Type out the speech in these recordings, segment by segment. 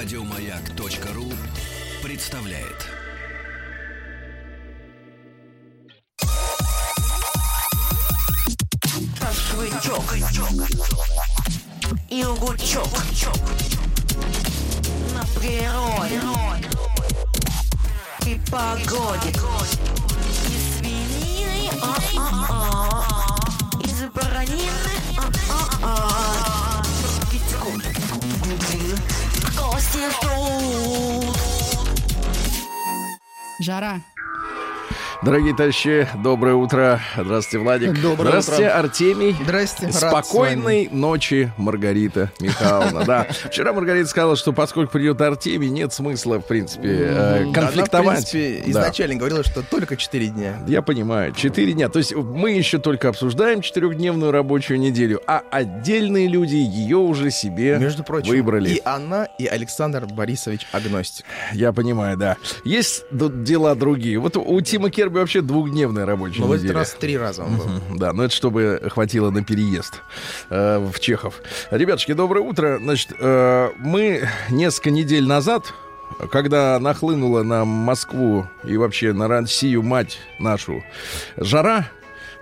Радиомаяк.ру представляет. Шашлычок и лучок на природе. И погоде. Из свинины. А-а-а, из баранины а-а-а. Жара. Дорогие товарищи, доброе утро. Здравствуйте, Владик. Доброе Здравствуйте, утро. Артемий. Здрасте, рад Спокойной ночи, Маргарита Михайловна. Да. Вчера Маргарита сказала, что поскольку придет Артемий, нет смысла, в принципе, э, Она, в конфликтовать. принципе, Да. изначально говорила, что только 4 дня. Я понимаю, четыре дня. То есть мы еще только обсуждаем четырехдневную рабочую неделю, а отдельные люди ее уже себе Между прочим, выбрали. и она, и Александр Борисович Агностик. Я понимаю, да. Есть дела другие. Вот у Тима Керби вообще двухдневная рабочая этот неделя. раз три раза он был. Да, но это чтобы хватило на переезд э, в Чехов. Ребятушки, доброе утро. Значит, э, мы несколько недель назад, когда нахлынула на Москву и вообще на Россию мать нашу жара,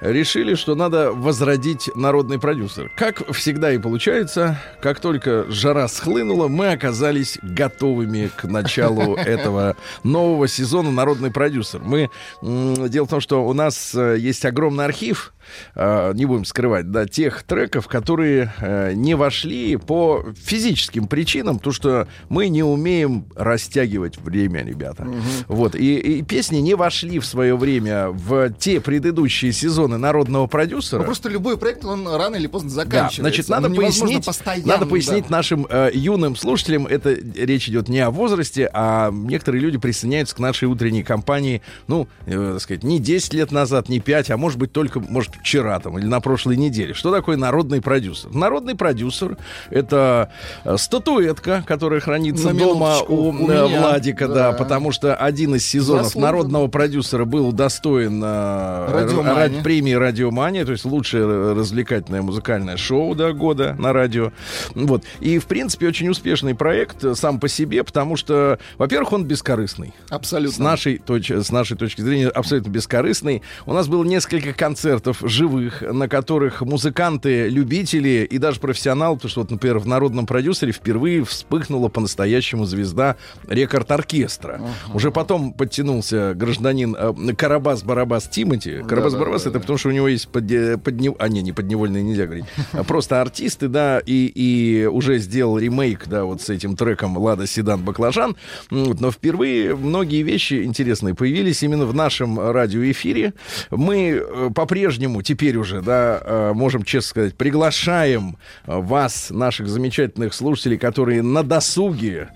решили, что надо возродить народный продюсер. Как всегда и получается, как только жара схлынула, мы оказались готовыми к началу этого нового сезона «Народный продюсер». Мы, дело в том, что у нас э, есть огромный архив, э, не будем скрывать, да, тех треков, которые э, не вошли по физическим причинам, то что мы не умеем растягивать время, ребята. Вот, и, и песни не вошли в свое время в те предыдущие сезоны народного продюсера. Ну, просто любой проект, он рано или поздно Да, заканчивается. значит, надо невозможно пояснить, надо пояснить да. нашим э, юным слушателям, это речь идет не о возрасте, а некоторые люди присоединяются к нашей утренней кампании, ну, э, так сказать, не 10 лет назад, не 5, а может быть только, может, вчера там или на прошлой неделе. Что такое народный продюсер? Народный продюсер — это э, статуэтка, которая хранится На дома у, у э, меня, Владика, да. да. потому что один из сезонов Заслуженно. народного продюсера был удостоен э, Радиомания. ради- премии «Радиомания», то есть лучшее э, развлекательное музыкальное шоу да, года на радио. Вот. И, в принципе, очень успешный проект э, сам по себе, потому что, во-первых, он бескорыстный. Абсолютно. С нашей, точ- с нашей точки зрения абсолютно бескорыстный. У нас было несколько концертов живых, на которых музыканты, любители и даже профессионалы, потому что, вот, например, в народном продюсере впервые вспыхнула по-настоящему звезда рекорд-оркестра. Уже потом подтянулся гражданин э, Карабас-Барабас Тимати. Карабас-Барабас это потому, что у него есть подне- подне- А, не, не подневольные нельзя говорить. А Просто артисты, да, и, и уже сделал ремейк, да, вот с этим треком «Лада Седан Баклажан». Но впервые многие вещи интересные появились именно в нашем радиоэфире. Мы э, по-прежнему теперь уже, да, э, можем честно сказать, приглашаем э, вас, наших замечательных слушателей, которые на досуге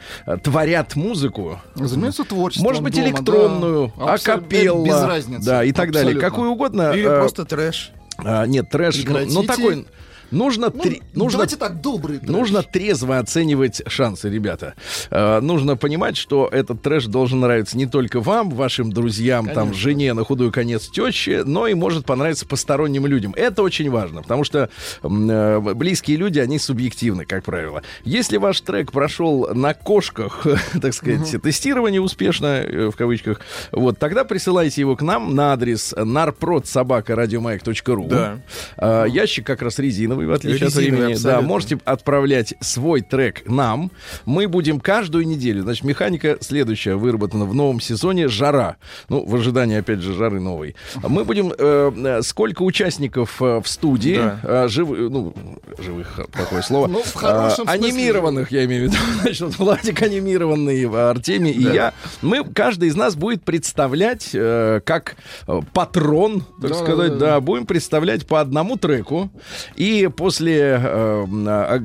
творят музыку, Занимаются творчеством может быть, дома, электронную, да. Акапелла, Без разницы. да, и так далее, Абсолютно. какую угодно. Или просто трэш. а, нет, трэш, ну, ну, Прекратите. такой, нужно, Ну, тре- нужно Давайте так, добрый трэш. Нужно трезво оценивать шансы, ребята. Э, нужно понимать, что этот трэш должен нравиться не только вам, вашим друзьям, там, Конечно. жене, на худой конец теще, но и может понравиться посторонним людям. Это очень важно, потому что э, близкие люди, они субъективны, как правило. Если ваш трек прошел на кошках, так сказать, тестирование успешно, э, в кавычках, вот, тогда присылайте его к нам на адрес narprod.собака.радиомаяк.ру. Да. А, ящик как раз резиновый, в отличие от времени. Да, абсолютно. можете отправлять свой трек нам. Мы будем каждую неделю. Значит, механика следующая выработана в новом сезоне «Жара». Ну, в ожидании, опять же, жары новой. Мы будем... э, э, сколько участников э, в студии, Да. э, жив- ну, живых, э, плохое слово, Ну, в смысле анимированных, я имею в виду. Значит, Владик анимированный, Артемий и Да. я. Мы, каждый из нас будет представлять э, как э, патрон, так Да, сказать, да, да, да. будем представлять по одному треку. И после э, а,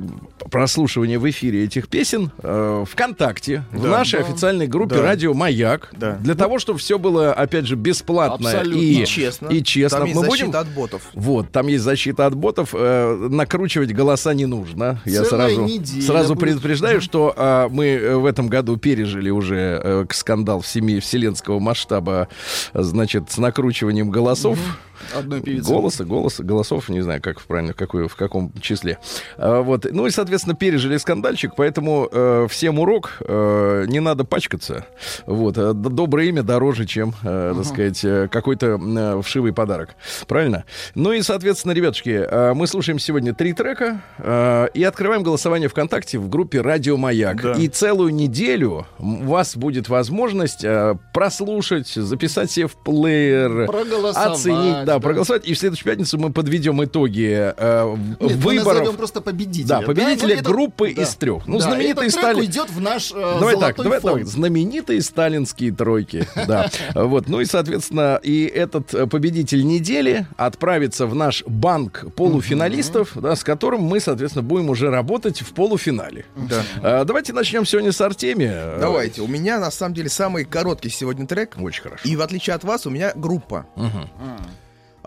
прослушивания в эфире этих песен э, ВКонтакте, в Да. нашей Да. официальной группе Да. «Радио Маяк», Да. для того, чтобы все было, опять же, бесплатно Абсолютно. и, И честно. и честно. Там есть Мы защита будем от ботов. вот, там есть защита от ботов. э, накручивать голоса не нужно. Я Целая сразу, неделя сразу будет. предупреждаю, что а, мы э, в этом году пережили уже э, скандал в семье вселенского масштаба, э, значит, с накручиванием голосов. Одной певицы. Голоса, голоса, голосов, не знаю, как правильно, в, какой, в каком числе. А, вот. Ну и, соответственно, пережили скандальчик, поэтому э, всем урок, э, не надо пачкаться. Вот. Д- доброе имя дороже, чем, э, так сказать, э, какой-то э, вшивый подарок. Правильно? Ну и, соответственно, ребятушки, э, мы слушаем сегодня три трека э, и открываем голосование ВКонтакте в группе «Радио Маяк». Да. И целую неделю у вас будет возможность э, прослушать, записать себе в плеер, Проголосовать, да, да. проголосовать. И в следующую пятницу мы подведем итоги э, Нет, мы выборов. назовем просто победителя. Да, победителя Ну, это- группы да. из трех. Ну, Да, знаменитые стали... уйдет в наш э, Давай так, давай фонд. так. Знаменитые сталинские тройки. Да. Вот. Ну и, соответственно, и этот э, победитель недели отправится в наш банк полуфиналистов, да, с которым мы, соответственно, будем уже работать в полуфинале. Да. А, Давайте начнем сегодня с Артемия. Давайте, у меня на самом деле самый короткий сегодня трек. Очень хорошо. И в отличие от вас, у меня группа. Мгм.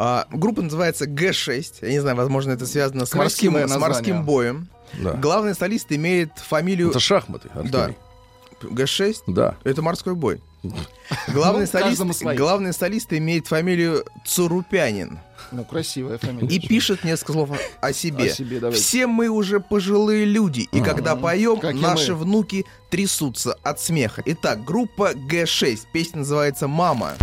А, группа называется Г6. Я не знаю, возможно, это связано с морским, с морским боем. Да. Главный солист имеет фамилию Это шахматы, Да. Артемий. Г6. Да. Это морской бой. Главный, Ну, солист, главный солист имеет фамилию Цурупянин. Ну, красивая фамилия. И пишет несколько слов о себе. О себе, давайте. Все мы уже пожилые люди, и когда поем, Как и наши мы. внуки трясутся от смеха. Итак, группа Г6. Песня называется «Мама».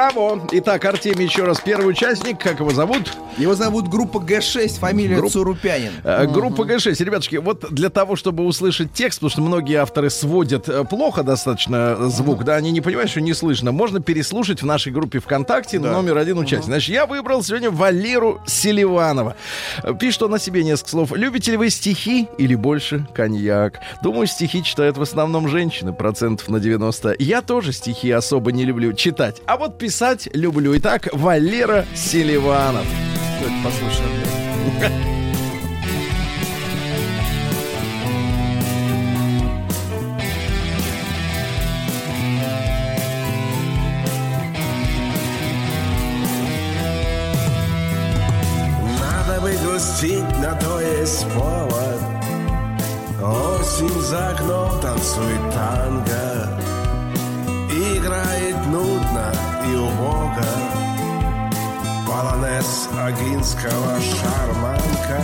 Браво! Итак, Артемий еще раз первый участник. Как его зовут? Его зовут группа Г6, фамилия Групп- Цурупянин. Э, Группа Г6. Ребятушки, вот для того, чтобы услышать текст, потому что многие авторы сводят э, плохо достаточно э, звук, да, они не понимают, что не слышно, можно переслушать в нашей группе ВКонтакте номер один участник. Значит, я выбрал сегодня Валеру Селиванова. Пишет он о себе несколько слов. Любите ли вы стихи или больше коньяк? Думаю, стихи читают в основном женщины, процентов на 90. Я тоже стихи особо не люблю читать, а вот писать люблю. Итак, Валера Селиванов. Давайте послушаем. Надо бы грустить, на то есть повод. Осень за окном танцует танго. Играет нудно и убого Полонез Агинского шарманка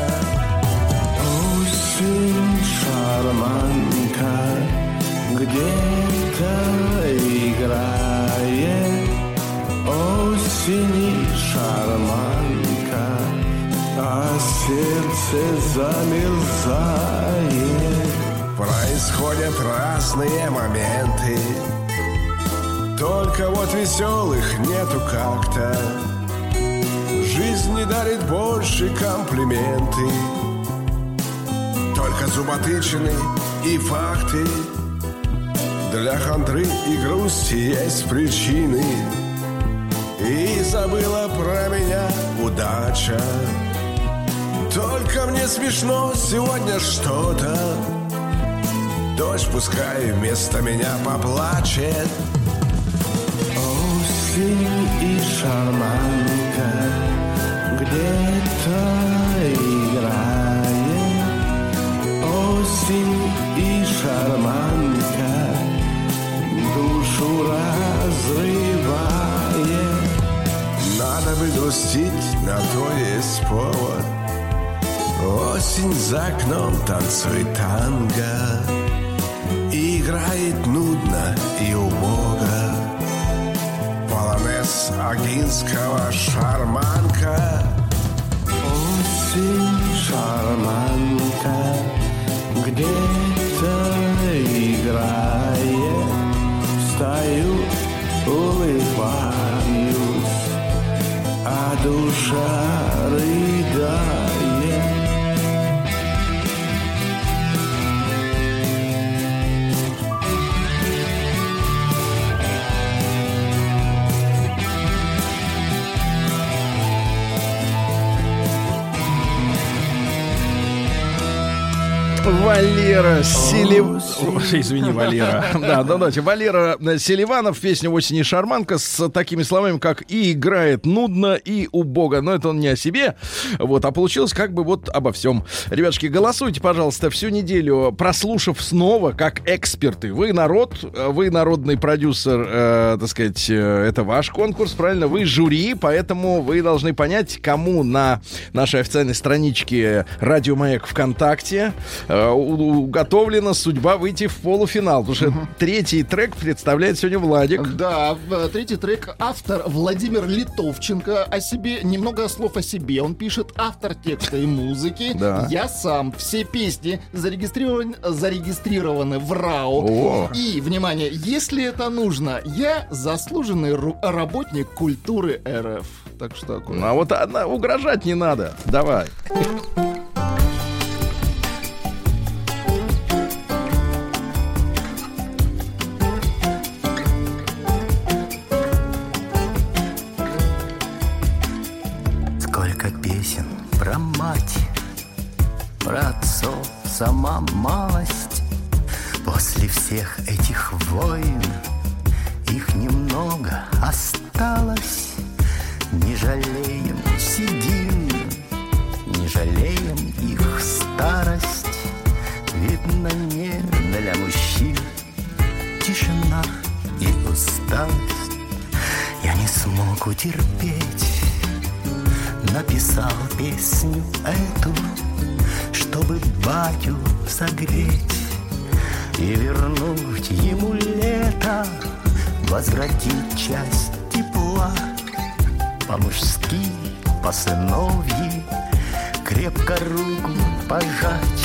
Осень шарманка Где-то играет Осень шарманка а сердце замерзает. Происходят разные моменты, только вот веселых нету как-то. Жизнь не дарит больше комплименты. Только зуботычины и факты. Для хандры и грусти есть причины. И забыла про меня удача. Только мне смешно сегодня что-то. Дождь пускай вместо меня поплачет. Осень и шарманка где-то играет Осень и шарманка душу разрывает. Надо бы грустить, на то есть повод. Осень за окном танцует танго. Играет нудно и убого. Полонез Агинского шарманка Осень шарманка Где-то играет Встаю, улыбаюсь А душа рыдает Валера Селив... Ой, Извини, Валера. Да, да, давайте. Валера Селиванов, песня «Осень и шарманка» с такими словами, как «и играет нудно, и убого». Но это он не о себе, вот, а получилось как бы вот обо всем. Ребятушки, голосуйте, пожалуйста, всю неделю, прослушав снова, как эксперты. Вы народ, вы народный продюсер, э, так сказать, э, это ваш конкурс, правильно? Вы жюри, поэтому вы должны понять, кому на нашей официальной страничке «Радио Маяк ВКонтакте» э, уготовлена судьба выйти в полуфинал. Потому что третий трек представляет сегодня Владик. Да, в- третий трек автор Владимир Литовченко о себе, немного слов о себе. Он пишет автор текста и музыки. Да. Я сам. Все песни зарегистрированы, зарегистрированы в РАО. О. И, внимание, если это нужно, я заслуженный работник культуры РФ. Так что аккуратно. А вот одна, угрожать не надо. Давай. Сама малость. После всех этих войн их немного осталось. Не жалеем седин, не жалеем их старость. Видно, не для мужчин тишина и усталость. Я не смог утерпеть Написал песню эту, чтобы батю согреть И вернуть ему лето, возвратить часть тепла По-мужски, по-сыновьи, крепко руку пожать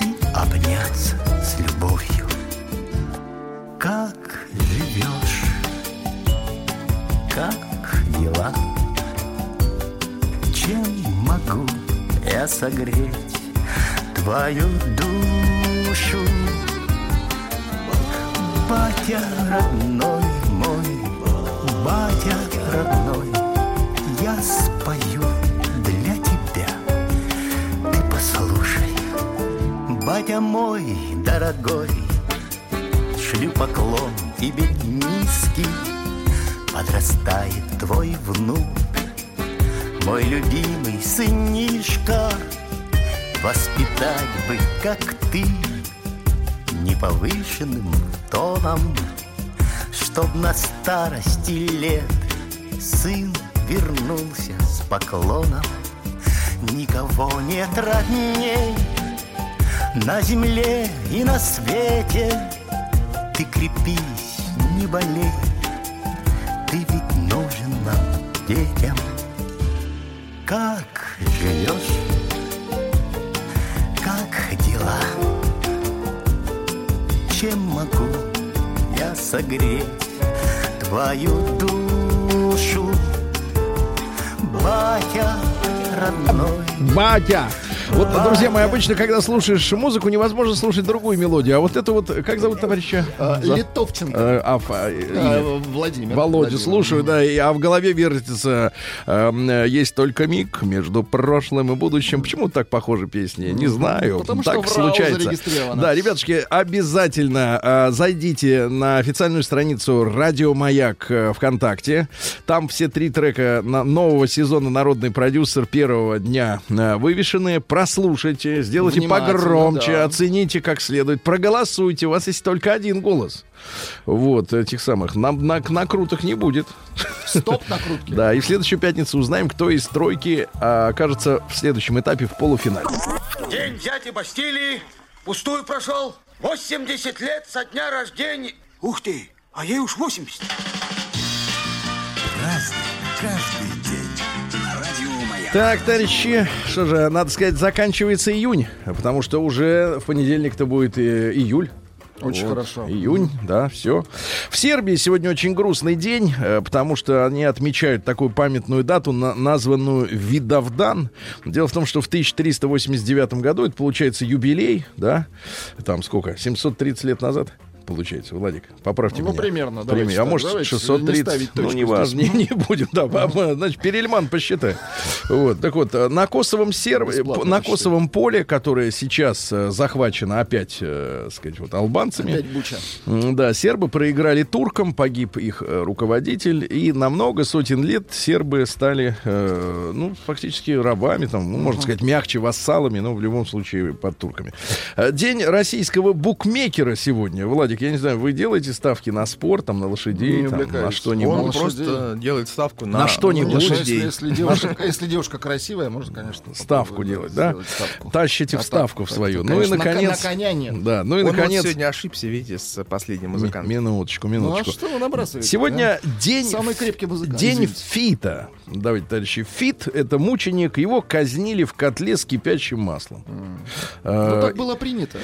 И обняться с любовью. Как живешь? Как дела? Чем могу я согреть твою душу? Батя родной мой, батя родной, я спою для тебя. Ты послушай, батя мой дорогой, шлю поклон тебе низкий, подрастает твой внук. Мой любимый сынишка Воспитать бы, как ты Неповышенным тоном Чтоб на старости лет Сын вернулся с поклоном. Никого нет родней На земле и на свете. Ты крепись, не болей Ты ведь нужен нам, детям как живешь? Как дела? Чем могу я согреть твою душу? батя родной. Батя! Вот, друзья мои, обычно, когда слушаешь музыку, невозможно слушать другую мелодию. А вот это вот, как зовут товарища? А, Литовченко. Э, а? А, Владимир. Владимир. слушаю, да, а в голове вертится эм, «Есть только миг между прошлым и будущим». Почему так похожи песни? Не знаю. Потому что так случается. Да, ребятушки, обязательно э, зайдите на официальную страницу «Радио Маяк» э, ВКонтакте. Там все три трека нового сезона «Народный продюсер» первого дня вывешены. Прослушайте, сделайте погромче, да. оцените как следует, проголосуйте. У вас есть только один голос. Вот, этих самых. Нам на, накруток не будет. Стоп накрутки. Да, и в следующую пятницу узнаем, кто из тройки а, окажется в следующем этапе в полуфинале. День дяди Бастилии пустую прошел. 80 лет со дня рождения. Ух ты, а ей уж 80. Разный, Так, товарищи, что же, надо сказать, заканчивается июнь, потому что уже в понедельник-то будет э, июль. Очень Вот, хорошо. Июнь, да, все. В Сербии сегодня очень грустный день, э, потому что они отмечают такую памятную дату, на- названную Видовдан. Дело в том, что в 1389 году, это получается юбилей, да, там сколько, 730 лет назад, получается, Владик, поправьте Ну, меня. примерно, Примерно. давайте А так, может, давайте не 630, ставить ну, не важно, не, не будем, да, по- значит, Перельман посчитай. Вот, так вот, э, на Косовом серв... Бесплатно на. Косовом поле, которое сейчас э, захвачено опять, э, сказать, вот албанцами, Опять буча. Да, сербы проиграли туркам, погиб их э, руководитель, и на много сотен лет сербы стали, э, ну, фактически рабами, там, ну, можно сказать, мягче вассалами, но в любом случае под турками. Э, День российского букмекера сегодня. Владик, я не знаю, вы делаете ставки на спорт, там, на лошадей, там, на что-нибудь? Он лошадей. просто делает ставку на, На что-нибудь. Ну, лошадей. если, если девушка, если девушка красивая, можно, конечно, Ставку делать, да? ставку. Тащите в А ставку так, в свою. так, Ну и, наконец... на коня нет. Да, ну и, Он вот наконец... сегодня ошибся, видите, с последним музыкантом. Минуточку, Ну а минуточку. что вы набрасываете? Сегодня день, Самый крепкий музыкант. день Извините. фита. Давайте, товарищи, фит — это мученик. Его казнили в котле с кипящим маслом. Ну, А, так было принято.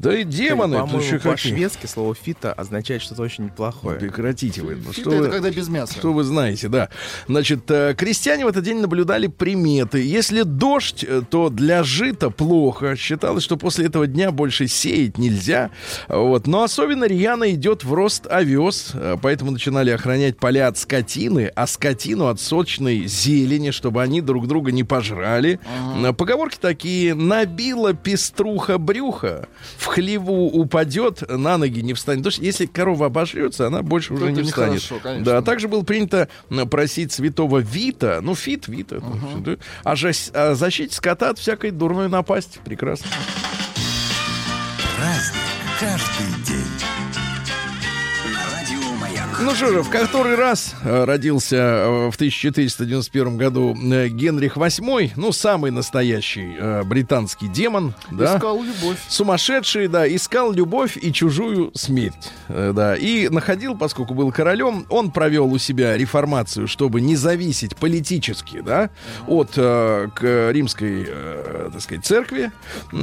Да и демоны, это По-моему, еще по-шведски слово «фита» означает что-то очень плохое. Прекратите вы. Ну, Фита что это вы- когда без мяса. Что вы знаете, да. Значит, э, крестьяне в этот день наблюдали приметы. Если дождь, э, то для жита плохо. Считалось, что после этого дня больше сеять нельзя. Вот. Но особенно рьяно идет в рост овес. э, Поэтому начинали охранять поля от скотины, а скотину от сочной зелени, чтобы они друг друга не пожрали. Э, Поговорки такие. Набила пеструха брюха, в хлеву упадет, на ноги не встанет. То есть, если корова обожрется, она больше уже это не встанет. конечно. Да, также было принято просить святого Вита, ну, Фит, Вита, да, о, о защите скота от всякой дурной напасти. Прекрасно. Праздник каждый Ну что же, в который раз э, родился э, в 1491 году э, Генрих VIII, ну, самый настоящий британский демон, да? Искал любовь. Сумасшедший, да, искал любовь и чужую смерть, да, и находил, поскольку был королем, он провел у себя реформацию, чтобы не зависеть политически, да, от к римской, так сказать, церкви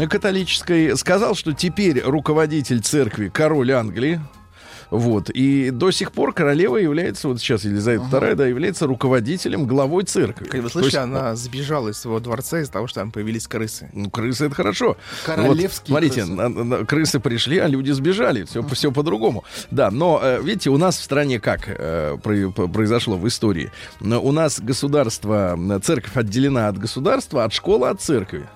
католической, сказал, что теперь руководитель церкви король Англии, вот. И до сих пор королева является, вот сейчас Елизавета II, да, является руководителем, главой церкви. Как вы слышали, есть, она сбежала из своего дворца из-за того, что там появились крысы. ну, крысы это хорошо. Королевские Вот, смотрите, крысы. на- на- крысы пришли, а люди сбежали. Все, все по-другому. Да, но э, видите, у нас в стране как э, произошло в истории? У нас государство, м, церковь отделена от государства, от школы от церкви.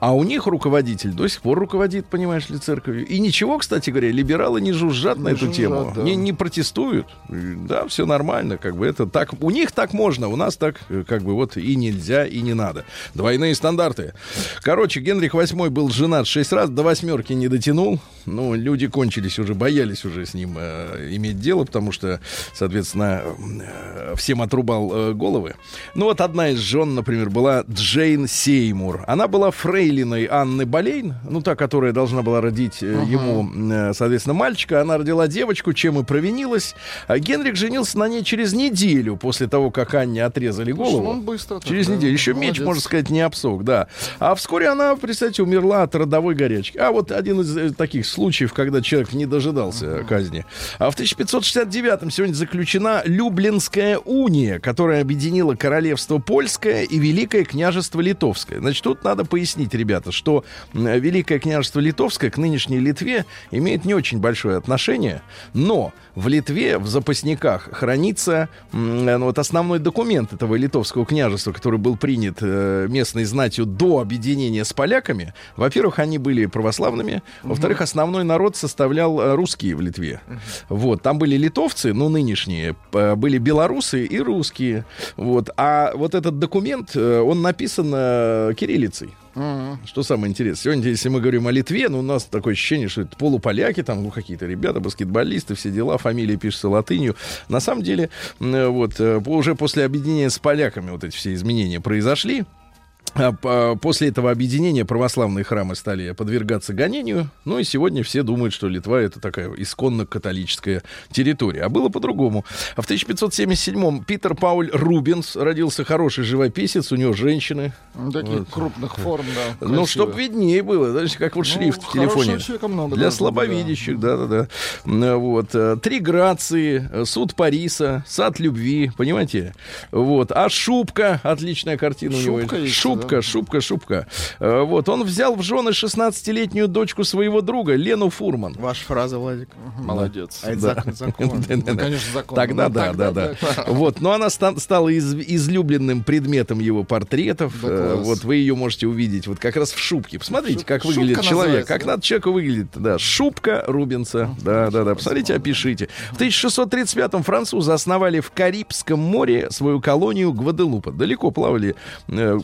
А у них руководитель до сих пор руководит, понимаешь ли, церковью. И ничего, кстати говоря, либералы не жужжат на эту жужжат, тему, да. не, не протестуют. Да, все нормально, как бы это так. У них так можно, у нас так, э, как бы вот и нельзя, и не надо. Двойные стандарты. Короче, Генрих VIII был женат шесть раз, до восьмерки не дотянул. Ну, люди кончились уже, боялись уже с ним э, иметь дело, потому что, соответственно, э, всем отрубал э, головы. Ну, вот одна из жен, например, была Джейн Сеймур. Она была фрейлиной Анны Болейн, ну, та, которая должна была родить э, ему, э, соответственно, мальчика. Она родила девочку, дочку, чем и провинилась. А Генрих женился на ней через неделю после того, как Анне отрезали голову. он быстро Через да. неделю. Еще меч, Молодец. можно сказать, не обсох, да. А вскоре она, представьте, умерла от родовой горячки. А вот один из э, таких случаев, когда человек не дожидался казни. А в 1569-м сегодня заключена Люблинская уния, которая объединила королевство Польское и Великое княжество Литовское. Значит, тут надо пояснить, ребята, что Великое княжество Литовское к нынешней Литве имеет не очень большое отношение, но в Литве в запасниках хранится м, ну, вот основной документ этого литовского княжества, который был принят э, местной знатью до объединения с поляками. Во-первых, они были православными. Во-вторых, основной народ составлял э, русские в Литве. Вот, там были литовцы, ну, нынешние, были белорусы и русские. Вот, а вот этот документ, э, он написан э, кириллицей. Что самое интересное, сегодня, если мы говорим о Литве, ну, у нас такое ощущение, что это полуполяки, там, ну, какие-то ребята, баскетболисты, все дела, фамилия пишется латынью. На самом деле, вот, э, уже после объединения с поляками вот эти все изменения произошли. А по- После этого объединения православные храмы стали подвергаться гонению. Ну и сегодня все думают, что Литва это такая исконно католическая территория. А было по-другому. А в 1577-м Питер Пауль Рубенс родился хороший живописец, у него женщины. Ну, Таких крупных форм, да. Ну, красиво. чтоб виднее было, знаете, как вот Ну, шрифт в хорошего телефоне. много Для слабовидящих, да-да-да. М, Вот. э, Три грации, э, суд Париса, сад любви, понимаете? Вот. А Шубка, отличная картина у него. Шубка есть, Шубка, да. Шубка, Шубка. Э, Вот. Он взял в жены 16-летнюю дочку своего друга, Лену Фурман. Ваша фраза, Владик. Молодец. А это Да. закон, закон. Ну, конечно, закон. Тогда Ну, да, да, да. Вот, но она ста- стала из- излюбленным предметом его портретов. Да Э. Вот вы ее можете увидеть вот как раз в шубке. Посмотрите, Шуб- как шубка выглядит человек, как да? надо человеку выглядит. Да, шубка Рубенса. Да, да, да. Посмотрите, опишите. В 1635-м французы основали в Карибском море свою колонию Гваделупа. Далеко плавали, э,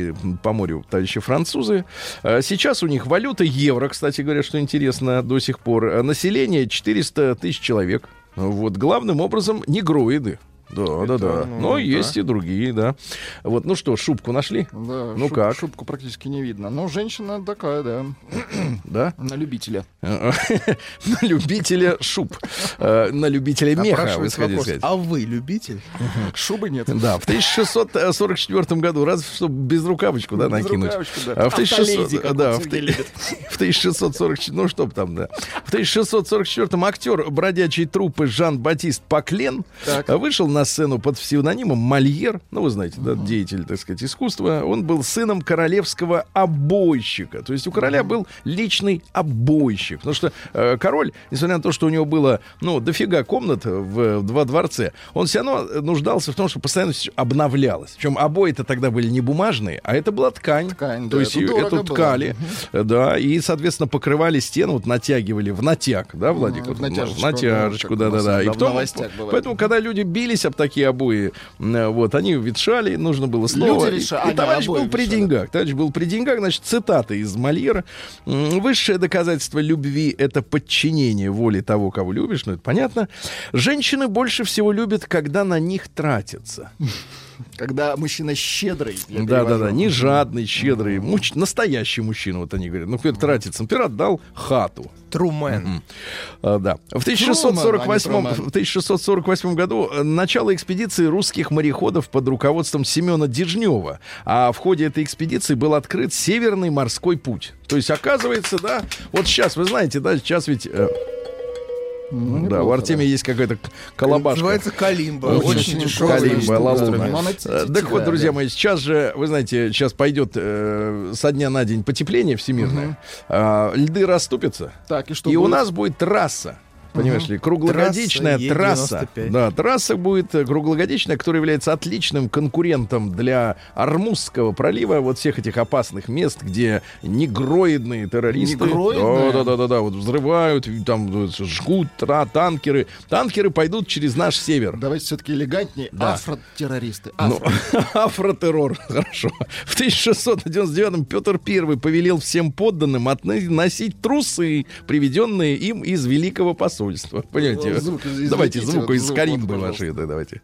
ходили по морю товарищи французы. Э, Сейчас у них валюта евро, кстати говоря, что интересно до сих пор. Э, Население 400 тысяч человек. Вот главным образом негроиды. Да, да, да. ну, Но да. есть и другие, да. Вот, ну что, шубку нашли? Да, Ну шуб- как? Шубку практически не видно. Но женщина такая, да, Да? на любителя. На любителя шуб. Э, На любителя меха, вы сказать. а вы любитель? Шубы нет. Да, в 1644 году, раз чтобы без рукавочку, да, Без накинуть. А в 1600, Автоледи, как да, в, всегда ты- любит. в 1644, ну что там, да. В 1644 актер бродячей труппы Жан-Батист Паклен вышел на сцену под псевдонимом Мольер, ну вы знаете, да, деятель, так сказать, искусства. Он был сыном королевского обойщика. То есть у короля был личный обойщик. Потому что э, король, несмотря на то, что у него было, ну, дофига комнат в, в два дворце, он все равно нуждался в том, что постоянно обновлялось. Причем обои-то тогда были не бумажные, а это была ткань. Ткань, То да, есть это эту было. ткали, э, да, и, соответственно, покрывали стену, вот натягивали в натяг, да, Владик? в Вот, натяжечку, в натяжечку, да, да-да-да. как И у нас потом, в поэтому, когда люди бились об такие обои, э, вот, они ветшали, нужно было снова. Люди И- ветшали, и, товарищ был при ветшали. деньгах. Товарищ был при деньгах, значит, цитата из Мольера. Высшее доказательство любви — это подчинение воле того, кого любишь, ну, это понятно. Женщины больше всего любят, когда на них тратятся. Когда мужчина щедрый. Да, да, да, не жадный, щедрый, муч- настоящий мужчина, вот они говорят. Ну, например, тратится. Например, отдал хату. Трумен. А, да. В 1648, Труман, а в 1648 году э, начало экспедиции русских мореходов под руководством Семена Дежнева. А в ходе этой экспедиции был открыт Северный морской путь. То есть, оказывается, да, вот сейчас, вы знаете, да, сейчас ведь... э, Ну, да, у Артемия есть какая-то колобашка. Называется Калимба. Очень Очень дешевая. Калимба, Лалуна. Так вот, друзья да. мои, сейчас же, вы знаете, сейчас пойдет э, со дня на день потепление всемирное. А, льды расступятся. Так, и что и у нас будет трасса. Понимаешь ли, круглогодичная Трасса трасса. Е95. Да, трасса будет э, круглогодичная, которая является отличным конкурентом для Армузского пролива, вот всех этих опасных мест, где негроидные террористы. Негроидные? Да, да, да, да, да, вот взрывают, там вот, жгут тра- танкеры. Танкеры пойдут через наш север. Давайте все-таки элегантнее. Да. Афротеррористы. Ну, Афро. афротеррор, хорошо. В 1699-м Петр I повелел всем подданным относить трусы, приведенные им из Великого посольства. Понимаете? Звук из- давайте звук из звук, Каримбы вот, да, давайте.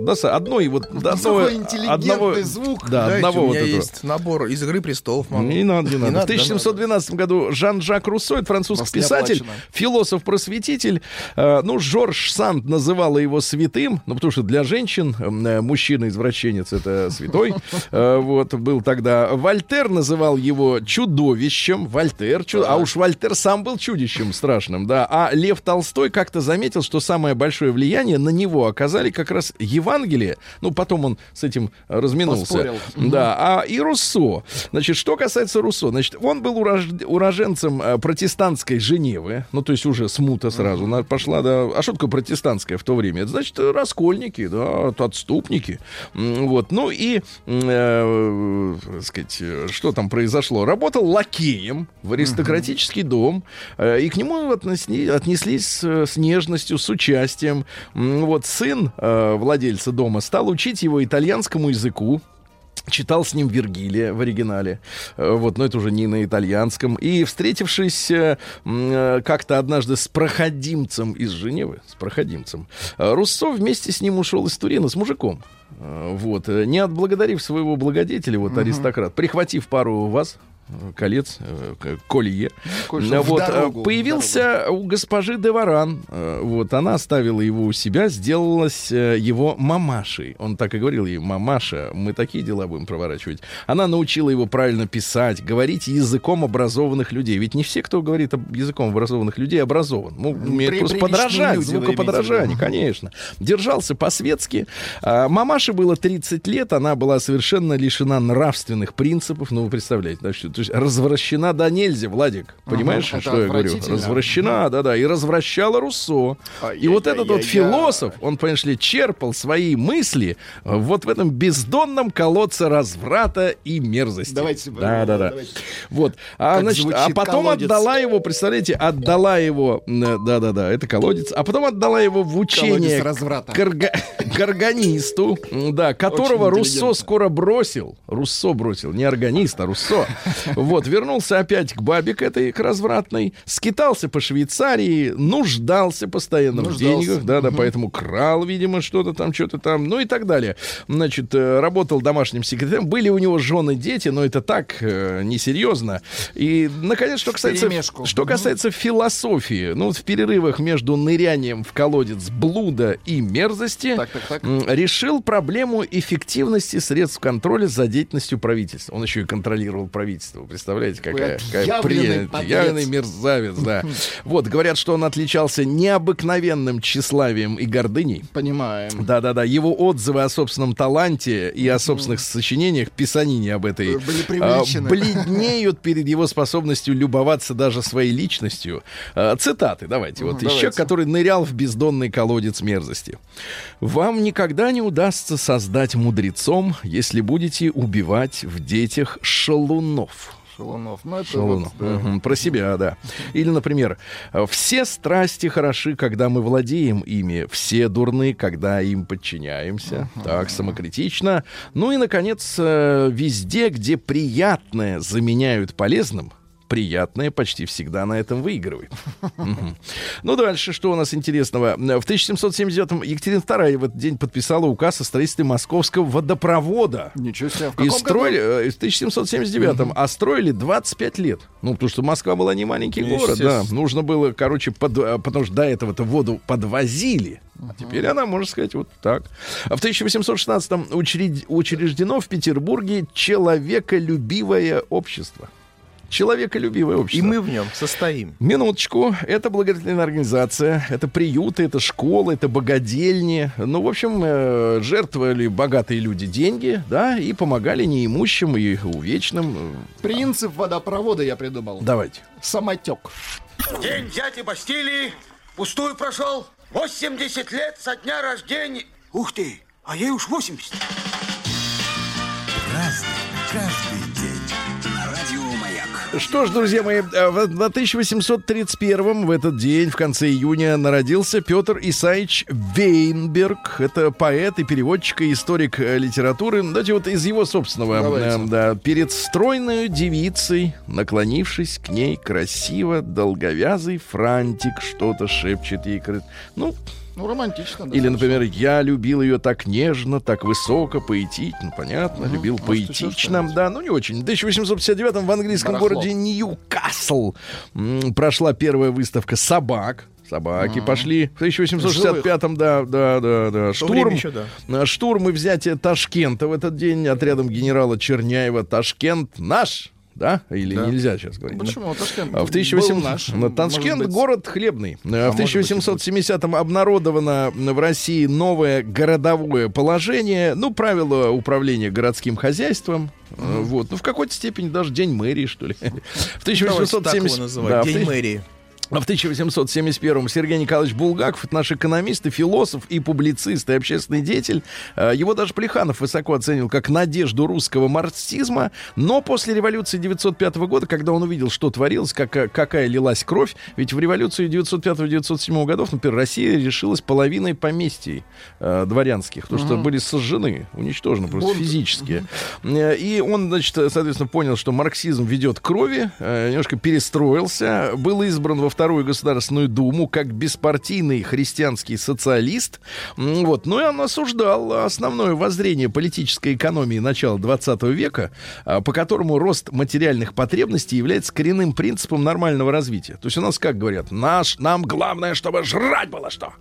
Да, одной вот до одного, интеллигентный звук. Да, Дайте, одного у вот меня этого. есть набор из «Игры престолов». могу. Не надо, не, надо. В да, 1712 году Жан-Жак Руссо, это французский Вас писатель, философ-просветитель. э, ну, Жорж Санд называла его святым, ну, потому что для женщин э, мужчина-извращенец — это святой. Э, вот, был тогда. Вольтер называл его чудовищем. Вольтер, чу- а уж Вольтер сам был чудищем страшным, да. А Лев Толстой как-то заметил, что самое большое влияние на него оказали как раз Евангелие. Ну, потом он с этим э, разминулся. Поспорил. Да, а и Руссо. Значит, что касается Руссо, значит, он был урож- уроженцем э, протестантской Женевы, ну, то есть уже смута сразу на- пошла, да. А что такое протестантская в то время? Это значит, э, раскольники, да, от- отступники. Вот, ну и, э, сказать, что там произошло? Работал лакеем в аристократический дом, э, и к нему отнесли- отнеслись с нежностью, с участием. Вот сын э, владельца дома стал учить его итальянскому языку, читал с ним Вергилия в оригинале, Э, вот, но это уже не на итальянском. И встретившись э, э, как-то однажды с проходимцем из Женевы, с проходимцем, Руссо вместе с ним ушел из Турина с мужиком. Вот, не отблагодарив своего благодетеля, вот аристократ, прихватив пару вас колец, э, колье. Кое-что Вот, э, дорогу, появился у госпожи Деваран. Э, Вот, она оставила его у себя, сделалась его мамашей. Он так и говорил ей, мамаша, мы такие дела будем проворачивать. Она научила его правильно писать, говорить языком образованных людей. Ведь не все, кто говорит языком образованных людей, образован. Ну, умеет при- просто подражать, люди, звукоподражание, конечно. Держался по-светски. А, Мамаше было 30 лет, она была совершенно лишена нравственных принципов. Ну, вы представляете, да, что, то есть развращена до нельзя, Владик. Понимаешь, это что я говорю? Развращена, да-да, и развращала Руссо. И вот этот вот Ай-яй-яй-яй. философ, он, понимаешь ли, черпал свои мысли э, вот в этом бездонном колодце разврата и мерзости. Давайте, Да, да, да. давайте. Вот. А, значит, а потом колодец. отдала его, представляете, отдала его, да, да, да, это колодец, а потом отдала его в учение к, к органисту, да, которого Руссо скоро бросил. Руссо бросил, не органист, а Руссо. Вот, вернулся опять к бабе к этой, к развратной, скитался по Швейцарии, нуждался постоянно в Нуждался. деньгах, да, да, поэтому крал, видимо, что-то там, что-то там, ну и так далее. Значит, э, работал домашним секретарем, были у него жены, дети, но это так, э, несерьезно. И, наконец, что касается, что касается философии, ну, вот в перерывах между нырянием в колодец блуда и мерзости, Так, так, так. решил проблему эффективности средств контроля за деятельностью правительства. Он еще и контролировал правительство. Вы Представляете, какая, какая подлец. Явный мерзавец, да. Вот, говорят, что он отличался необыкновенным тщеславием и гордыней. Понимаем. Да-да-да, его отзывы о собственном таланте и о собственных сочинениях, писанине об этой, Были а, бледнеют перед его способностью любоваться даже своей личностью. А, Цитаты, давайте. Вот давайте. человека, который нырял в бездонный колодец мерзости. «Вам никогда не удастся создать мудрецом, если будете убивать в детях шалунов». Шалунов. Ну, это Шалунов. вот, да. Мгм, Про себя, да. Или, например, все страсти хороши, когда мы владеем ими, все дурны, когда им подчиняемся. Так, самокритично. Ну и, наконец, э, везде, где приятное заменяют полезным, приятное почти всегда на этом выигрывает. Ну, дальше, что у нас интересного? В 1779-м Екатерина II в этот день подписала указ о строительстве московского водопровода. Ничего себе. В И строили э, в 1779-м, а строили 25 лет. Ну, потому что Москва была не маленький город, да. Нужно было, короче, под- э, потому что до этого-то воду подвозили. А теперь она, можно сказать, вот так. А в 1816-м учред- учреждено в Петербурге человеколюбивое общество. Человеколюбивое общество. И мы в нем состоим. Минуточку. Это благотворительная организация, это приюты, это школы, это богадельни. Ну, в общем, э, жертвовали богатые люди деньги, да, и помогали неимущим и увечным. Принцип водопровода я придумал. Давайте. Самотек. День дяди Бастилии пустую прошел. 80 лет со дня рождения. Ух ты, а ей уж 80. Разный, Что ж, друзья мои, э, в в 1831 в этот день, в конце июня, народился Петр Исаевич Вейнберг. Это поэт и переводчик, и историк э, литературы. Давайте вот из его собственного. Давайте. э, да, перед стройной девицей, наклонившись к ней красиво, долговязый франтик что-то шепчет ей. Ну, Ну, романтично, да. Или, например, я любил ее так нежно, так высоко, поэтично, понятно, любил может, еще поэтично. Да, ну не очень. В 1859 в английском Барахло. городе Ньюкасл прошла первая выставка собак. Собаки пошли. В 1865-м, да, да, да, да. Штурм, еще, да. а, штурм и взятие Ташкента в этот день отрядом генерала Черняева. Ташкент наш, да? Или Да. нельзя сейчас говорить? да? Почему? Ташкент А В был 1800... наш, Ташкент быть. город хлебный. А в быть, и 1870-м обнародовано в России новое городовое положение, ну, правила управления городским хозяйством. А, Вот. Ну, в какой-то степени даже День мэрии, что ли. В Давайте так его 1870... называть. Да, в День тысяч- мэрии. А в 1871-м Сергей Николаевич Булгаков, это наш экономист и философ, и публицист, и общественный деятель. Э, Его даже Плеханов высоко оценил как надежду русского марксизма. Но после революции 905 года, когда он увидел, что творилось, какая, какая лилась кровь, ведь в революцию 905-907 годов, например, Россия решилась половиной поместий э, дворянских, потому что были сожжены, уничтожены просто Бунт. физически. Э, И он, значит, соответственно, понял, что марксизм ведет к крови, э, немножко перестроился, был избран во Вторую Государственную Думу как беспартийный христианский социалист. Вот. Ну и он осуждал основное воззрение политической экономии начала 20 века, а, по которому рост материальных потребностей является коренным принципом нормального развития. То есть у нас, как говорят, наш, нам главное, чтобы жрать было что.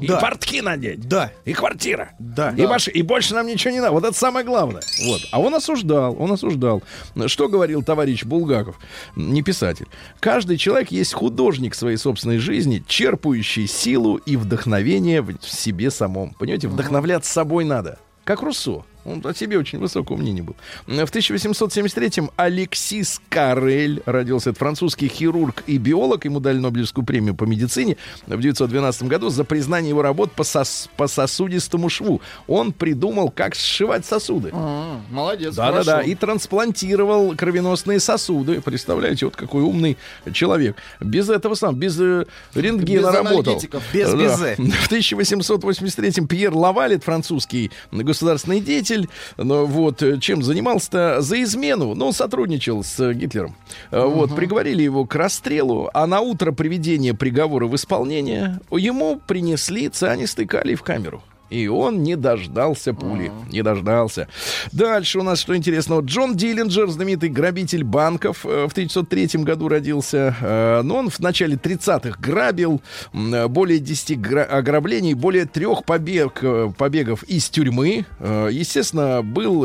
И Да. портки надеть. Да. И квартира. Да. И, маш- и больше нам ничего не надо. Вот это самое главное. Вот. А он осуждал, он осуждал. Что говорил товарищ Булгаков, не писатель. Каждый человек есть художник своей собственной жизни, черпающий силу и вдохновение в в себе самом. Понимаете, вдохновляться собой надо. Как Руссо. Он о себе очень высокого мнения был. В 1873-м Алексис Карель родился. Это французский хирург и биолог. Ему дали Нобелевскую премию по медицине в 1912 году за признание его работ по, сос- по сосудистому шву. Он придумал, как сшивать сосуды. А, Молодец, Да-да-да, и трансплантировал кровеносные сосуды. Представляете, вот какой умный человек. Без этого сам, без э, рентгена Без работал. Без Да. безе. В 1883-м Пьер Лаваль, это французский государственный деятель, но вот э, чем занимался-то за измену, ну, он сотрудничал с э, Гитлером. Э, Вот, приговорили его к расстрелу, а на утро приведения приговора в исполнение ему принесли цианистый калий в камеру. И он не дождался пули. Не дождался. Дальше у нас что интересного. Джон Диллинджер, знаменитый грабитель банков, э, в 1903 году родился. Э, Но он в начале 30-х грабил более 10 гра- ограблений, более трех побег, э, побегов из тюрьмы. Естественно, был,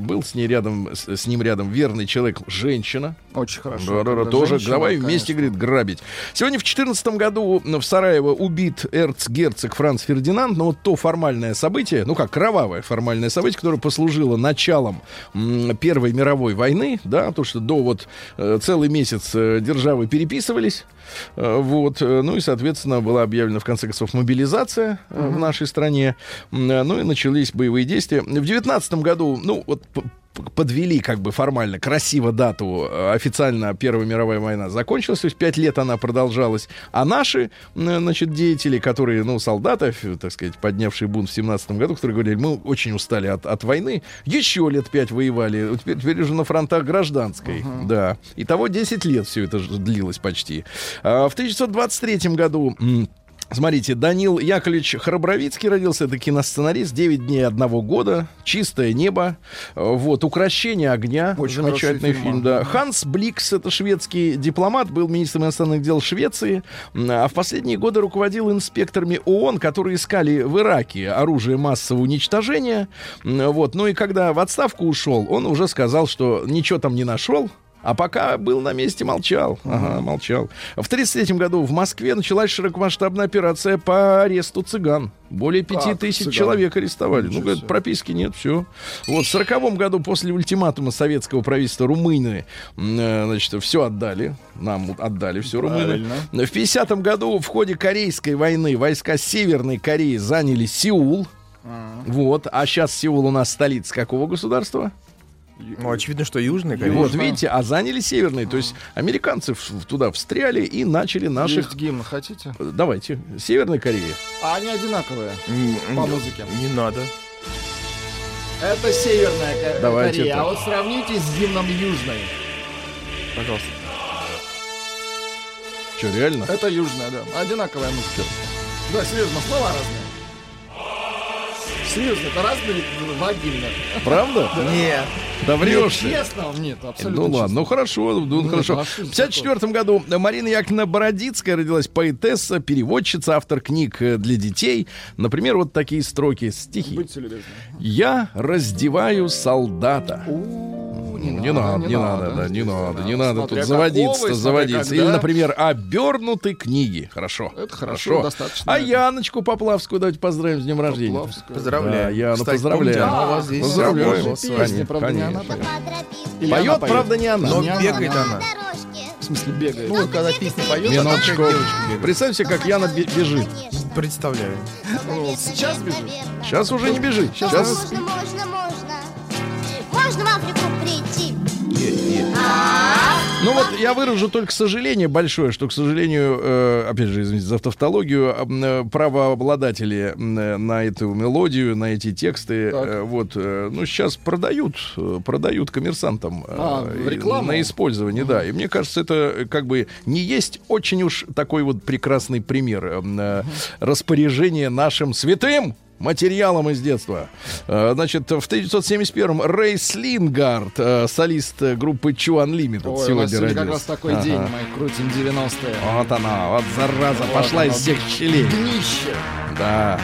был с, ней рядом, с ним рядом верный человек, женщина. Очень хорошо. Да-да-да, Когда тоже женщина, давай вместе, конечно. говорит, грабить. Сегодня в 2014 году в Сараево убит эрцгерцог Франц Фердинанд, но вот то формальное событие, ну как, кровавое формальное событие, которое послужило началом Первой мировой войны, да, то, что до вот э, целый месяц э, державы переписывались, э, вот, ну и, соответственно, была объявлена в конце концов мобилизация э, в нашей стране, ну и начались боевые действия. В 19 году, ну вот подвели как бы формально красиво дату э, официально Первая мировая война закончилась, то есть пять лет она продолжалась, а наши, значит, деятели, которые, ну, солдаты, так сказать, поднявшие бунт в семнадцатом году, которые говорили, мы очень устали от, от войны, еще лет пять воевали, теперь, теперь уже на фронтах гражданской, да, и того 10 лет все это длилось почти. А в 1923 году Смотрите, Данил Яковлевич Храбровицкий родился, это киносценарист, 9 дней одного года, «Чистое небо», э, вот, «Укращение огня», Очень замечательный фильм, фильм, да. Ханс Бликс, это шведский дипломат, был министром иностранных дел Швеции, а в последние годы руководил инспекторами ООН, которые искали в Ираке оружие массового уничтожения, вот, ну и когда в отставку ушел, он уже сказал, что ничего там не нашел, а пока был на месте, молчал. Ага, молчал. В 1933 году в Москве началась широкомасштабная операция по аресту цыган. Более пяти тысяч цыган? человек арестовали. Ничего ну, говорят, прописки нет, все. Вот в 1940 году после ультиматума советского правительства Румыны, э, значит, все отдали. Нам отдали все румыны. Правильно. В 50 году в ходе Корейской войны войска Северной Кореи заняли Сеул. Вот. А сейчас Сеул у нас столица какого государства? Ну, очевидно, что южный, И конечно. вот, видите, а заняли северные. То есть американцы туда встряли и начали наших... Есть гимн, хотите? Э, Давайте. Северной Кореи. А они одинаковые по музыке. Не надо. Это северная Ко- Давайте Корея, а вот сравните с гимном южной. Пожалуйста. Что, реально? Это южная, да. Одинаковая музыка. Да, серьезно, слова разные. Серьезно, это разные вагины. Правда? Нет. Да врешь ты. Честно? Нет, абсолютно Ну ладно, ну хорошо, ну, Ну, хорошо. В это 54 году Марина Яковлевна Бородицкая родилась поэтесса, переводчица, автор книг э, для детей. Например, вот такие строки, стихи. Будьте любезны. Я раздеваю солдата. Ну, Не надо, не надо, да, не надо, не надо тут заводиться, какого и заводиться. Или, например, обернуты книги. Хорошо. Это хорошо, достаточно. А Яночку Поплавскую давайте поздравим с днем рождения. Поплавскую. Поздравляю. Да, Яну Кстати, поздравляю. помните, она вас здесь Поздравляю. вами. правда, не она поет. Правда, не она. Но Не бегает не она. В смысле, бегает. Ну, когда песни поет, Минуточку. Представьте, как Яна бе- бежит. Представляю. Сейчас бежит. Сейчас уже не бежит. Сейчас Можно, можно, можно. Можно в Африку прийти. Ну вот я выражу только сожаление большое, что, к сожалению, э, опять же, извините за тавтологию, э, правообладатели э, на эту мелодию, на эти тексты, э, вот, э, ну сейчас продают, э, продают коммерсантам э, А, и- рекламу? на использование, да. И мне кажется, это как бы не есть очень уж такой вот прекрасный пример э, распоряжения нашим святым материалом из детства. Э, Значит, в 1971-м Рэй Слингард, э, солист э, группы Chu Unlimited, Ой, сегодня сегодня как родился. раз такой Ага. день, мы крутим 90-е. Вот она, вот зараза, пошла она. из всех щелей. Днище. Да.